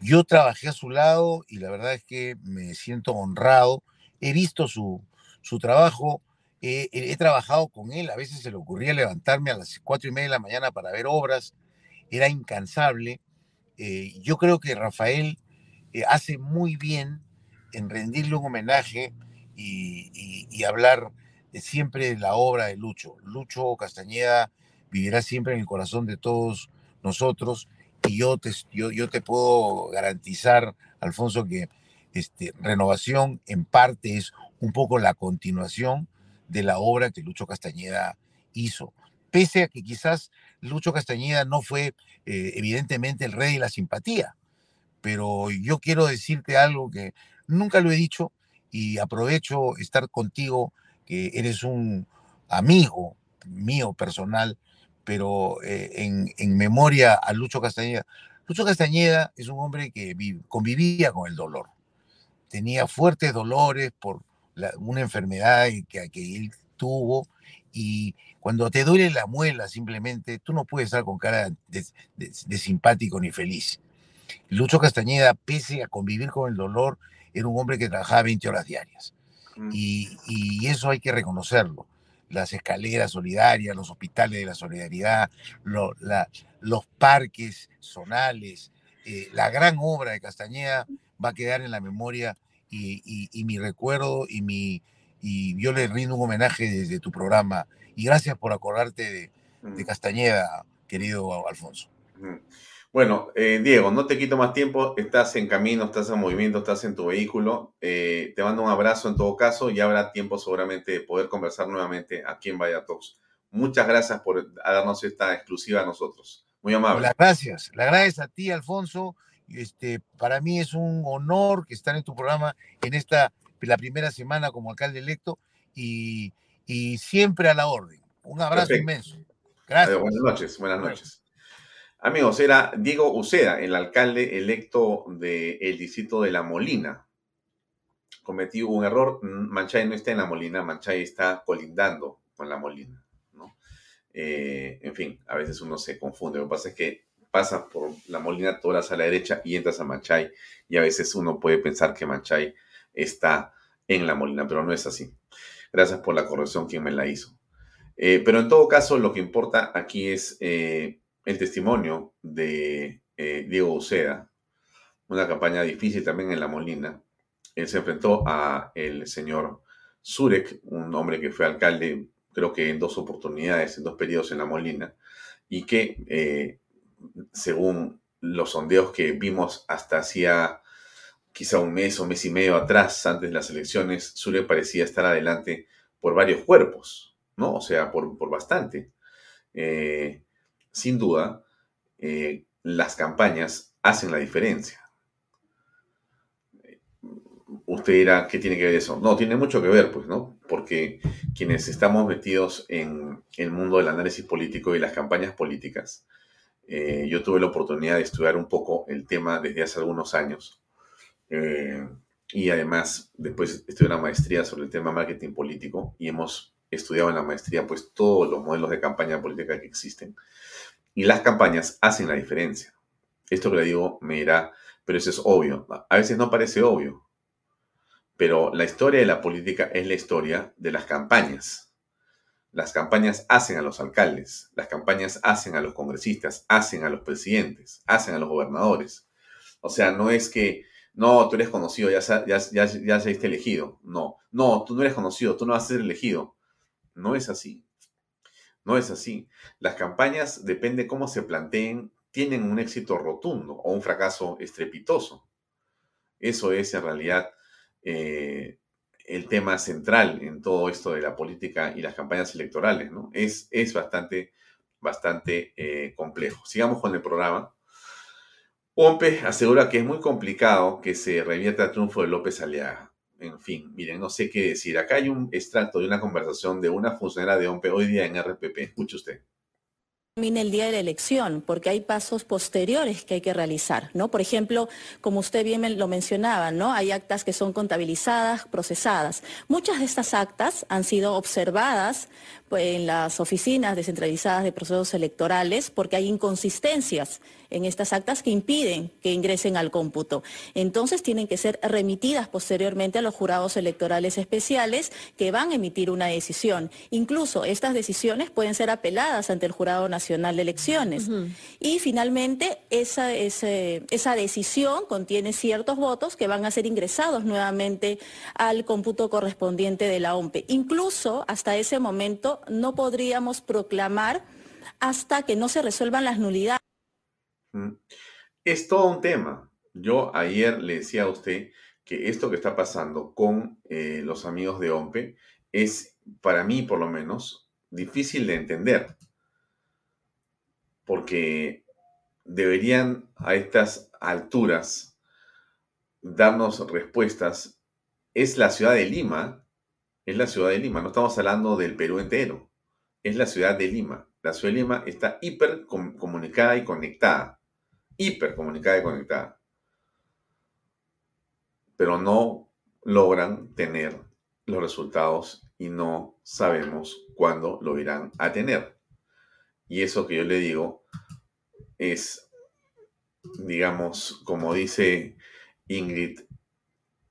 yo trabajé a su lado y la verdad es que me siento honrado. He visto su, su trabajo, he trabajado con él. A veces se le ocurría levantarme a las cuatro y media de la mañana para ver obras. Era incansable. yo creo que Rafael eh, hace muy bien en rendirle un homenaje y, hablar siempre la obra de Lucho. Lucho Castañeda vivirá siempre en el corazón de todos nosotros y yo te, yo, yo te puedo garantizar, Alfonso, que este, Renovación en parte es un poco la continuación de la obra que Lucho Castañeda hizo. Pese a que quizás Lucho Castañeda no fue eh, evidentemente el rey de la simpatía, pero yo quiero decirte algo que nunca lo he dicho y aprovecho estar contigo, que eres un amigo mío personal, pero eh, en, memoria a Lucho Castañeda. Lucho Castañeda es un hombre que convivía con el dolor. Tenía fuertes dolores por una enfermedad que, que él tuvo y cuando te duele la muela simplemente, tú no puedes estar con cara de simpático ni feliz. Lucho Castañeda, pese a convivir con el dolor, era un hombre que trabajaba 20 horas diarias. Mm. Y, eso hay que reconocerlo. Las escaleras solidarias, los hospitales de la solidaridad, los parques zonales, eh, la gran obra de Castañeda va a quedar en la memoria y, mi recuerdo y, mi, y yo le rindo un homenaje desde tu programa. Y gracias por acordarte de, de mm. Castañeda, querido Alfonso. Bueno, eh, Diego, no te quito más tiempo, estás en camino, estás en movimiento, estás en tu vehículo. Eh, te mando un abrazo en todo caso y habrá tiempo seguramente de poder conversar nuevamente aquí en Vaya Talks. Muchas gracias por darnos esta exclusiva a nosotros. Muy amable. Las gracias, las gracias a ti, Alfonso. Este, para mí es un honor que estar en tu programa en esta, la primera semana como alcalde electo y, siempre a la orden. Un abrazo inmenso. Gracias. buenas noches, buenas noches. Amigos, era Diego Uceda, el alcalde electo del distrito de La Molina. Cometió un error, Manchay no está en La Molina, Manchay está colindando con La Molina. Eh, en fin, a veces uno se confunde. Lo que pasa es que pasas por La Molina, todas a la derecha y entras a Manchay. Y a veces uno puede pensar que Manchay está en La Molina, pero no es así. Gracias por la corrección quien me la hizo. Eh, pero en todo caso, lo que importa aquí es eh, el testimonio de eh, Diego Uceda, una campaña difícil también en La Molina. Él se enfrentó a el señor Zurek, un hombre que fue alcalde, creo que en dos oportunidades, en dos periodos en La Molina, y que, eh, según los sondeos que vimos hasta hacía quizá un mes o mes y medio atrás, antes de las elecciones, Zurek parecía estar adelante por varios cuerpos, ¿no? O sea, por, por bastante. Eh, sin duda, eh, las campañas hacen la diferencia. Usted dirá, ¿qué tiene que ver eso? No, tiene mucho que ver, pues, ¿no? porque quienes estamos metidos en el mundo del análisis político y las campañas políticas, eh, yo tuve la oportunidad de estudiar un poco el tema desde hace algunos años. Eh, y además, después estudié una maestría sobre el tema marketing político y hemos estudiado en la maestría pues todos los modelos de campaña política que existen. Y las campañas hacen la diferencia. Esto que le digo me dirá, pero eso es obvio. A veces no parece obvio, pero la historia de la política es la historia de las campañas. Las campañas hacen a los alcaldes, las campañas hacen a los congresistas, hacen a los presidentes, hacen a los gobernadores. O sea, no es que, no, tú eres conocido, ya, ya, ya, ya seiste elegido. No, no, tú no eres conocido, tú no vas a ser elegido. No es así. No es así. Las campañas, depende cómo se planteen, tienen un éxito rotundo o un fracaso estrepitoso. Eso es en realidad eh, el tema central en todo esto de la política y las campañas electorales. Es, es bastante, bastante eh, complejo. Sigamos con el programa. Pompe asegura que es muy complicado que se revierta el triunfo de López Aliaga. En fin, miren, no sé qué decir. Acá hay un extracto de una conversación de una funcionaria de OMPE hoy día en RPP. Escuche usted el día de la elección, porque hay pasos posteriores que hay que realizar, ¿no? Por ejemplo, como usted bien lo mencionaba, ¿no? Hay actas que son contabilizadas, procesadas. Muchas de estas actas han sido observadas en las oficinas descentralizadas de procesos electorales porque hay inconsistencias en estas actas que impiden que ingresen al cómputo. Entonces tienen que ser remitidas posteriormente a los jurados electorales especiales que van a emitir una decisión. Incluso estas decisiones pueden ser apeladas ante el Jurado Nacional de Elecciones. Y finalmente esa, esa decisión contiene ciertos votos que van a ser ingresados nuevamente al cómputo correspondiente de la OMPE. Incluso hasta ese momento no podríamos proclamar hasta que no se resuelvan las nulidades. Es todo un tema. Yo ayer le decía a usted que esto que está pasando con eh, los amigos de OMPE es, para mí por lo menos, difícil de entender. Porque deberían a estas alturas darnos respuestas. Es la ciudad de Lima, es la ciudad de Lima, no estamos hablando del Perú entero, es la ciudad de Lima. La ciudad de Lima está hiper comunicada y conectada hipercomunicada y conectada. Pero no logran tener los resultados y no sabemos cuándo lo irán a tener. Y eso que yo le digo es, digamos, como dice Ingrid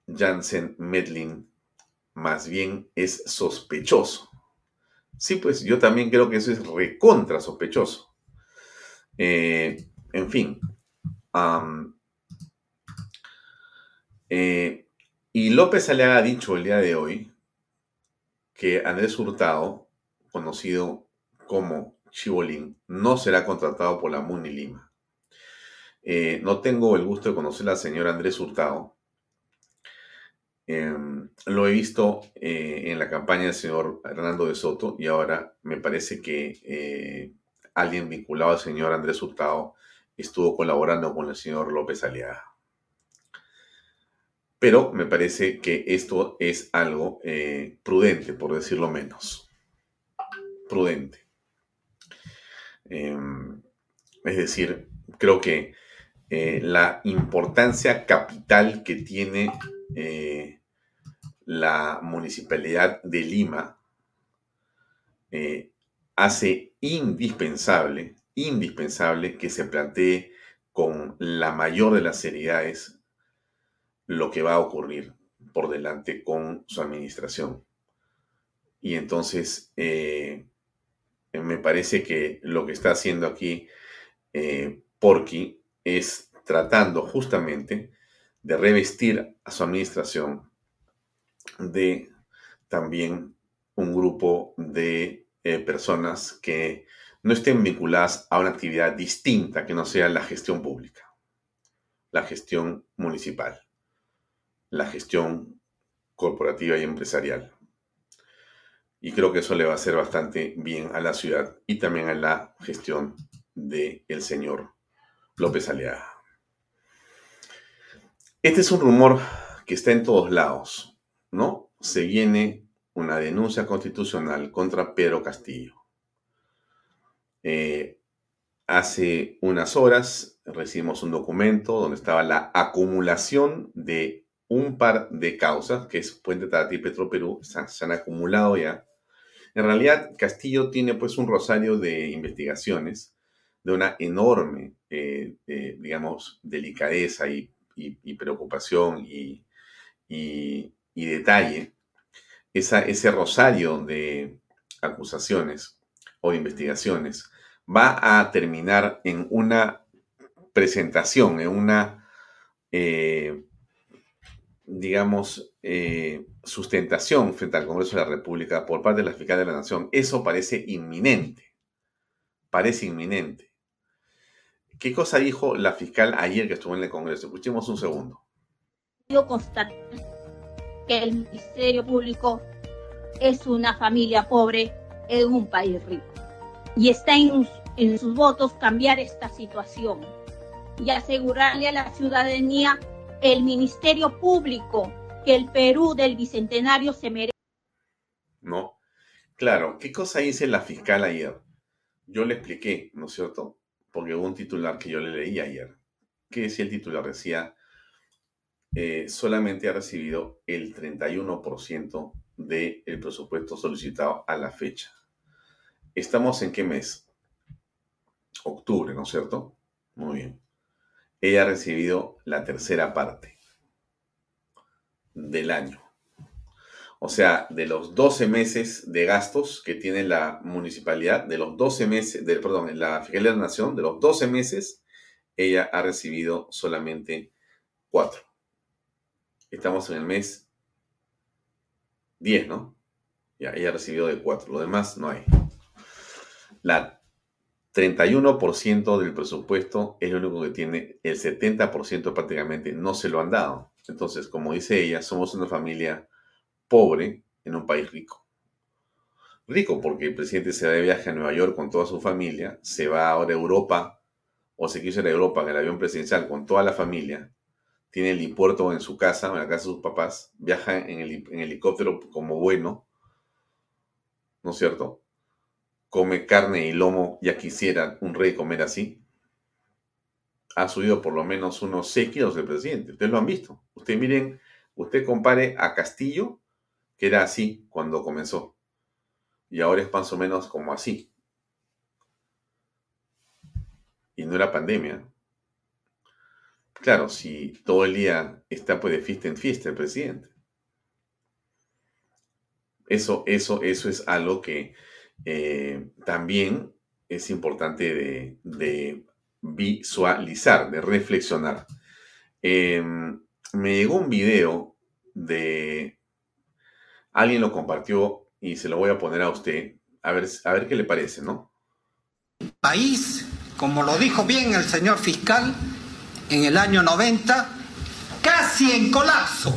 Jansen Medlin, más bien es sospechoso. Sí, pues yo también creo que eso es recontra sospechoso. Eh, en fin, eh, y López Aliaga ha dicho el día de hoy que Andrés Hurtado, conocido como Chibolín, no será contratado por la MUNI Lima. Eh, no tengo el gusto de conocer al señor Andrés Hurtado. Em, lo he visto eh, en la campaña del señor Hernando de Soto y ahora me parece que alguien vinculado al señor Andrés Hurtado estuvo colaborando con el señor López Aliaga. Pero me parece que esto es algo eh, prudente, por decirlo menos. Prudente. Em, es decir, creo que eh, la importancia capital que tiene eh, la municipalidad de Lima hace indispensable indispensable que se plantee con la mayor de las seriedades lo que va a ocurrir por delante con su administración. Y entonces eh, me parece que lo que está haciendo aquí eh, Porky es tratando justamente de revestir a su administración de también un grupo de eh, personas que no estén vinculadas a una actividad distinta que no sea la gestión pública, la gestión municipal, la gestión corporativa y empresarial. Y creo que eso le va a hacer bastante bien a la ciudad y también a la gestión del el señor López Aliaga. Este es un rumor que está en todos lados, ¿no? Se viene una denuncia constitucional contra Pedro Castillo. Eh, hace unas horas recibimos un documento donde estaba la acumulación de un par de causas, que es Puente Tarati y Petro Perú, se, han acumulado ya. En realidad, Castillo tiene pues un rosario de investigaciones de una enorme, eh, digamos, delicadeza y, preocupación y, detalle. Esa, ese rosario de acusaciones o de investigaciones va a terminar en una presentación, en una eh, digamos, eh, sustentación frente al Congreso de la República por parte de la fiscal de la Nación, eso parece inminente. Parece inminente. ¿Qué cosa dijo la fiscal ayer que estuvo en el Congreso? Escuchemos un segundo. Yo constato que el Ministerio Público es una familia pobre en un país rico. Y está en, en sus votos cambiar esta situación y asegurarle a la ciudadanía el Ministerio Público que el Perú del Bicentenario se merece. No, claro, ¿qué cosa dice la fiscal ayer? Yo le expliqué, ¿no es cierto? Porque hubo un titular que yo le leí ayer. ¿Qué decía el titular? Decía, eh, solamente ha recibido el 31% del presupuesto solicitado a la fecha. ¿Estamos en qué mes? Octubre, ¿no es cierto? Muy bien ella ha recibido la tercera parte del año. O sea, de los 12 meses de gastos que tiene la municipalidad, de los 12 meses, de, perdón, la Fiscalía de la Nación, de los 12 meses, ella ha recibido solamente 4. Estamos en el mes 10, ¿no? Ya, ella ha recibido de 4. Lo demás no hay. La 31% del presupuesto es lo único que tiene, el 70% prácticamente no se lo han dado. Entonces, como dice ella, somos una familia pobre en un país rico. Rico porque el presidente se va de viaje a Nueva York con toda su familia, se va ahora a Europa, o se quiso ir a Europa en el avión presidencial con toda la familia, tiene el helipuerto en su casa, en la casa de sus papás, viaja en, en helicóptero como bueno, ¿no es cierto? come carne y lomo, ya quisiera un rey comer así, ha subido por lo menos unos 6 kilos el presidente. Ustedes lo han visto. Ustedes miren, usted compare a Castillo, que era así cuando comenzó, y ahora es más o menos como así. Y no era pandemia. Claro, si todo el día está pues de fiesta en fiesta el presidente. Eso, eso, eso es algo que eh, también es importante de, visualizar, de reflexionar. Em, me llegó un video de alguien lo compartió y se lo voy a poner a usted a ver, a ver qué le parece, ¿no? País, como lo dijo bien el señor fiscal, en el año 90, casi en colapso,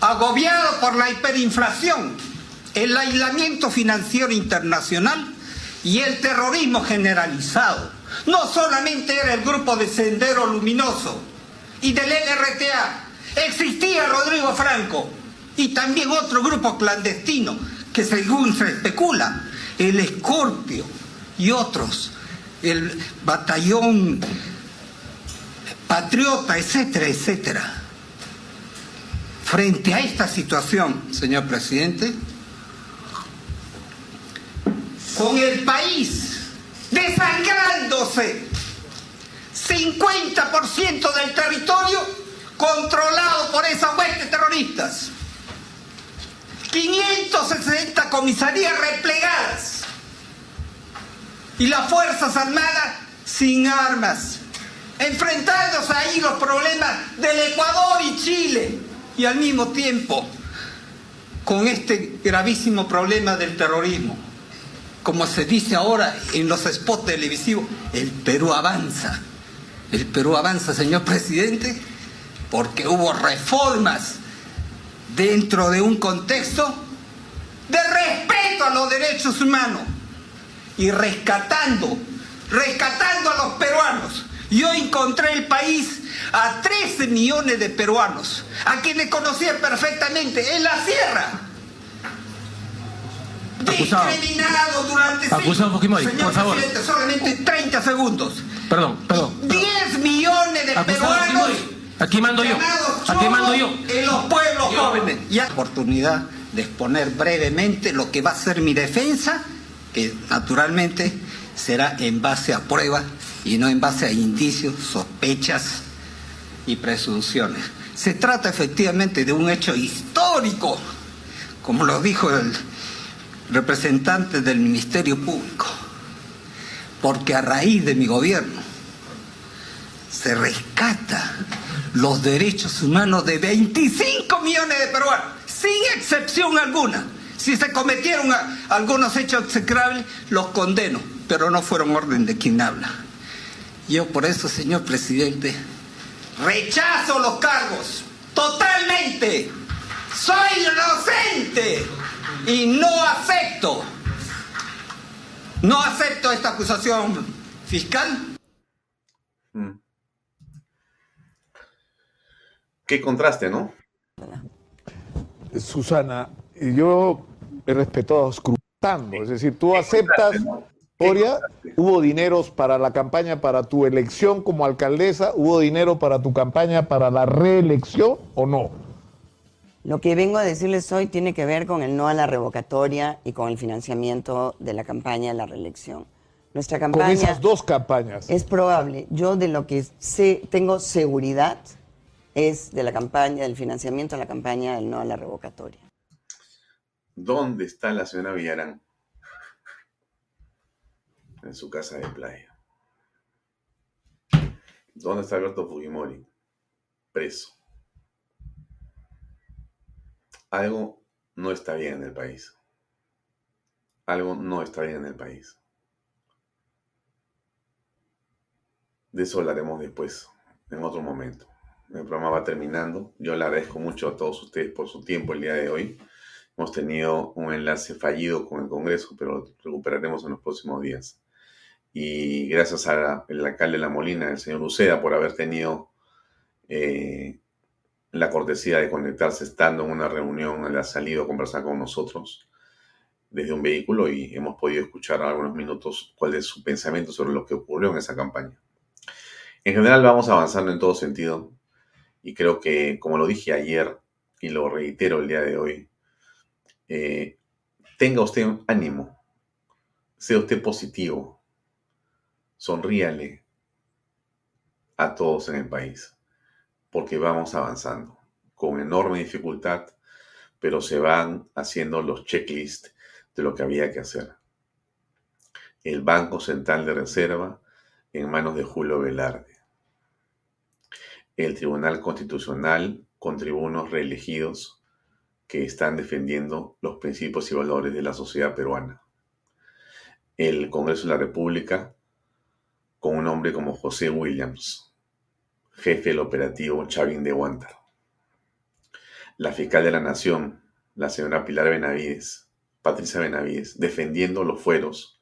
agobiado por la hiperinflación el aislamiento financiero internacional y el terrorismo generalizado. No solamente era el grupo de Sendero Luminoso y del LRTA, existía Rodrigo Franco y también otro grupo clandestino que según se especula, el Escorpio y otros, el batallón patriota, etcétera, etcétera. Frente a esta situación, señor presidente, con el país desangrándose. 50% del territorio controlado por esas huestes terroristas. 560 comisarías replegadas. Y las Fuerzas Armadas sin armas. Enfrentándose ahí los problemas del Ecuador y Chile. Y al mismo tiempo con este gravísimo problema del terrorismo como se dice ahora en los spots televisivos, el Perú avanza. El Perú avanza, señor presidente, porque hubo reformas dentro de un contexto de respeto a los derechos humanos y rescatando, rescatando a los peruanos. Yo encontré el país a 13 millones de peruanos, a quienes conocía perfectamente en la sierra, discriminado durante Acusado Fujimori, Señor por favor. presidente, solamente 30 segundos. Perdón, perdón. 10 millones de Acusado peruanos Fujimori. Aquí mando yo. Aquí mando yo. en los pueblos jóvenes. Y la oportunidad de exponer brevemente lo que va a ser mi defensa, que naturalmente será en base a pruebas y no en base a indicios, sospechas y presunciones. Se trata efectivamente de un hecho histórico, como lo dijo el representante del Ministerio Público, porque a raíz de mi gobierno se rescata los derechos humanos de 25 millones de peruanos, sin excepción alguna. Si se cometieron algunos hechos execrables, los condeno, pero no fueron orden de quien habla. Yo por eso, señor presidente, rechazo los cargos totalmente. Soy inocente y no acepto, no acepto esta acusación fiscal. Mm. Qué contraste, ¿no? Susana, yo he respetado escrutando, es decir, tú aceptas, Oria, hubo dineros para la campaña para tu elección como alcaldesa, hubo dinero para tu campaña para la reelección o no? Lo que vengo a decirles hoy tiene que ver con el no a la revocatoria y con el financiamiento de la campaña de la reelección. Nuestra Con campaña esas dos campañas. es probable. Yo de lo que sé, tengo seguridad es de la campaña, del financiamiento de la campaña del no a la revocatoria. ¿Dónde está la señora Villarán? En su casa de playa. ¿Dónde está Alberto Fujimori? Preso. Algo no está bien en el país. Algo no está bien en el país. De eso hablaremos después, en otro momento. El programa va terminando. Yo le agradezco mucho a todos ustedes por su tiempo el día de hoy. Hemos tenido un enlace fallido con el Congreso, pero lo recuperaremos en los próximos días. Y gracias al alcalde de La Molina, el señor Uceda, por haber tenido eh, la cortesía de conectarse estando en una reunión, él ha salido a conversar con nosotros desde un vehículo y hemos podido escuchar algunos minutos cuál es su pensamiento sobre lo que ocurrió en esa campaña. En general vamos avanzando en todo sentido y creo que, como lo dije ayer y lo reitero el día de hoy, eh, tenga usted ánimo, sea usted positivo, sonríale a todos en el país, porque vamos avanzando con enorme dificultad, pero se van haciendo los checklists de lo que había que hacer. El Banco Central de Reserva en manos de Julio Velarde. El Tribunal Constitucional con tribunos reelegidos que están defendiendo los principios y valores de la sociedad peruana. El Congreso de la República con un hombre como José Williams, jefe del operativo Chavín de Huántar. La fiscal de la Nación, la señora Pilar Benavides, Patricia Benavides, defendiendo los fueros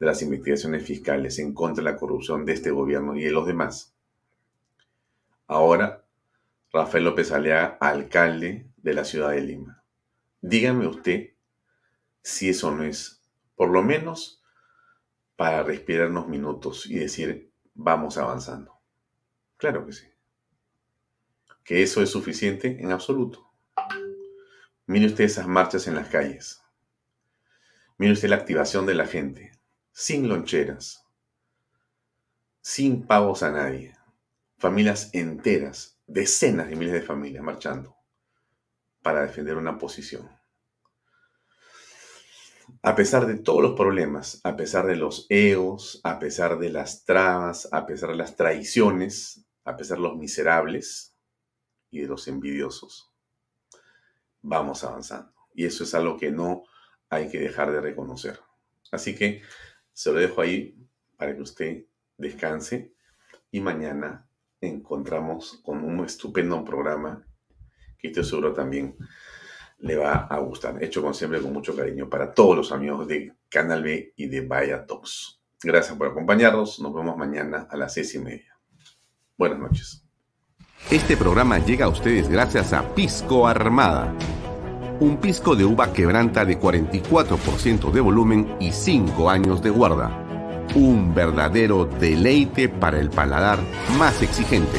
de las investigaciones fiscales en contra de la corrupción de este gobierno y de los demás. Ahora, Rafael López Alea, alcalde de la ciudad de Lima. Dígame usted si eso no es, por lo menos, para respirar unos minutos y decir, vamos avanzando. Claro que sí. ¿Que eso es suficiente? En absoluto. Mire usted esas marchas en las calles. Mire usted la activación de la gente, sin loncheras, sin pagos a nadie. Familias enteras, decenas de miles de familias marchando para defender una posición. A pesar de todos los problemas, a pesar de los egos, a pesar de las trabas, a pesar de las traiciones, a pesar de los miserables y de los envidiosos, vamos avanzando. Y eso es algo que no hay que dejar de reconocer. Así que se lo dejo ahí para que usted descanse y mañana encontramos con un estupendo programa que estoy seguro también le va a gustar. Hecho con siempre con mucho cariño para todos los amigos de Canal B y de Vaya Talks. Gracias por acompañarnos. Nos vemos mañana a las seis y media. Buenas noches. Este programa llega a ustedes gracias a Pisco Armada. Un pisco de uva quebranta de 44% de volumen y 5 años de guarda. Un verdadero deleite para el paladar más exigente.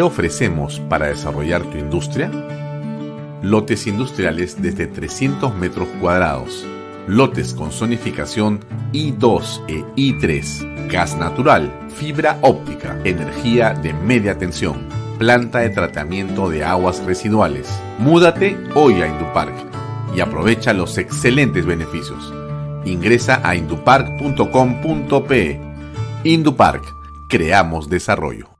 ¿Qué ofrecemos para desarrollar tu industria? Lotes industriales desde 300 metros cuadrados. Lotes con zonificación I2 e I3. Gas natural, fibra óptica, energía de media tensión, planta de tratamiento de aguas residuales. Múdate hoy a Indupark y aprovecha los excelentes beneficios. Ingresa a indupark.com.pe. Indupark, creamos desarrollo.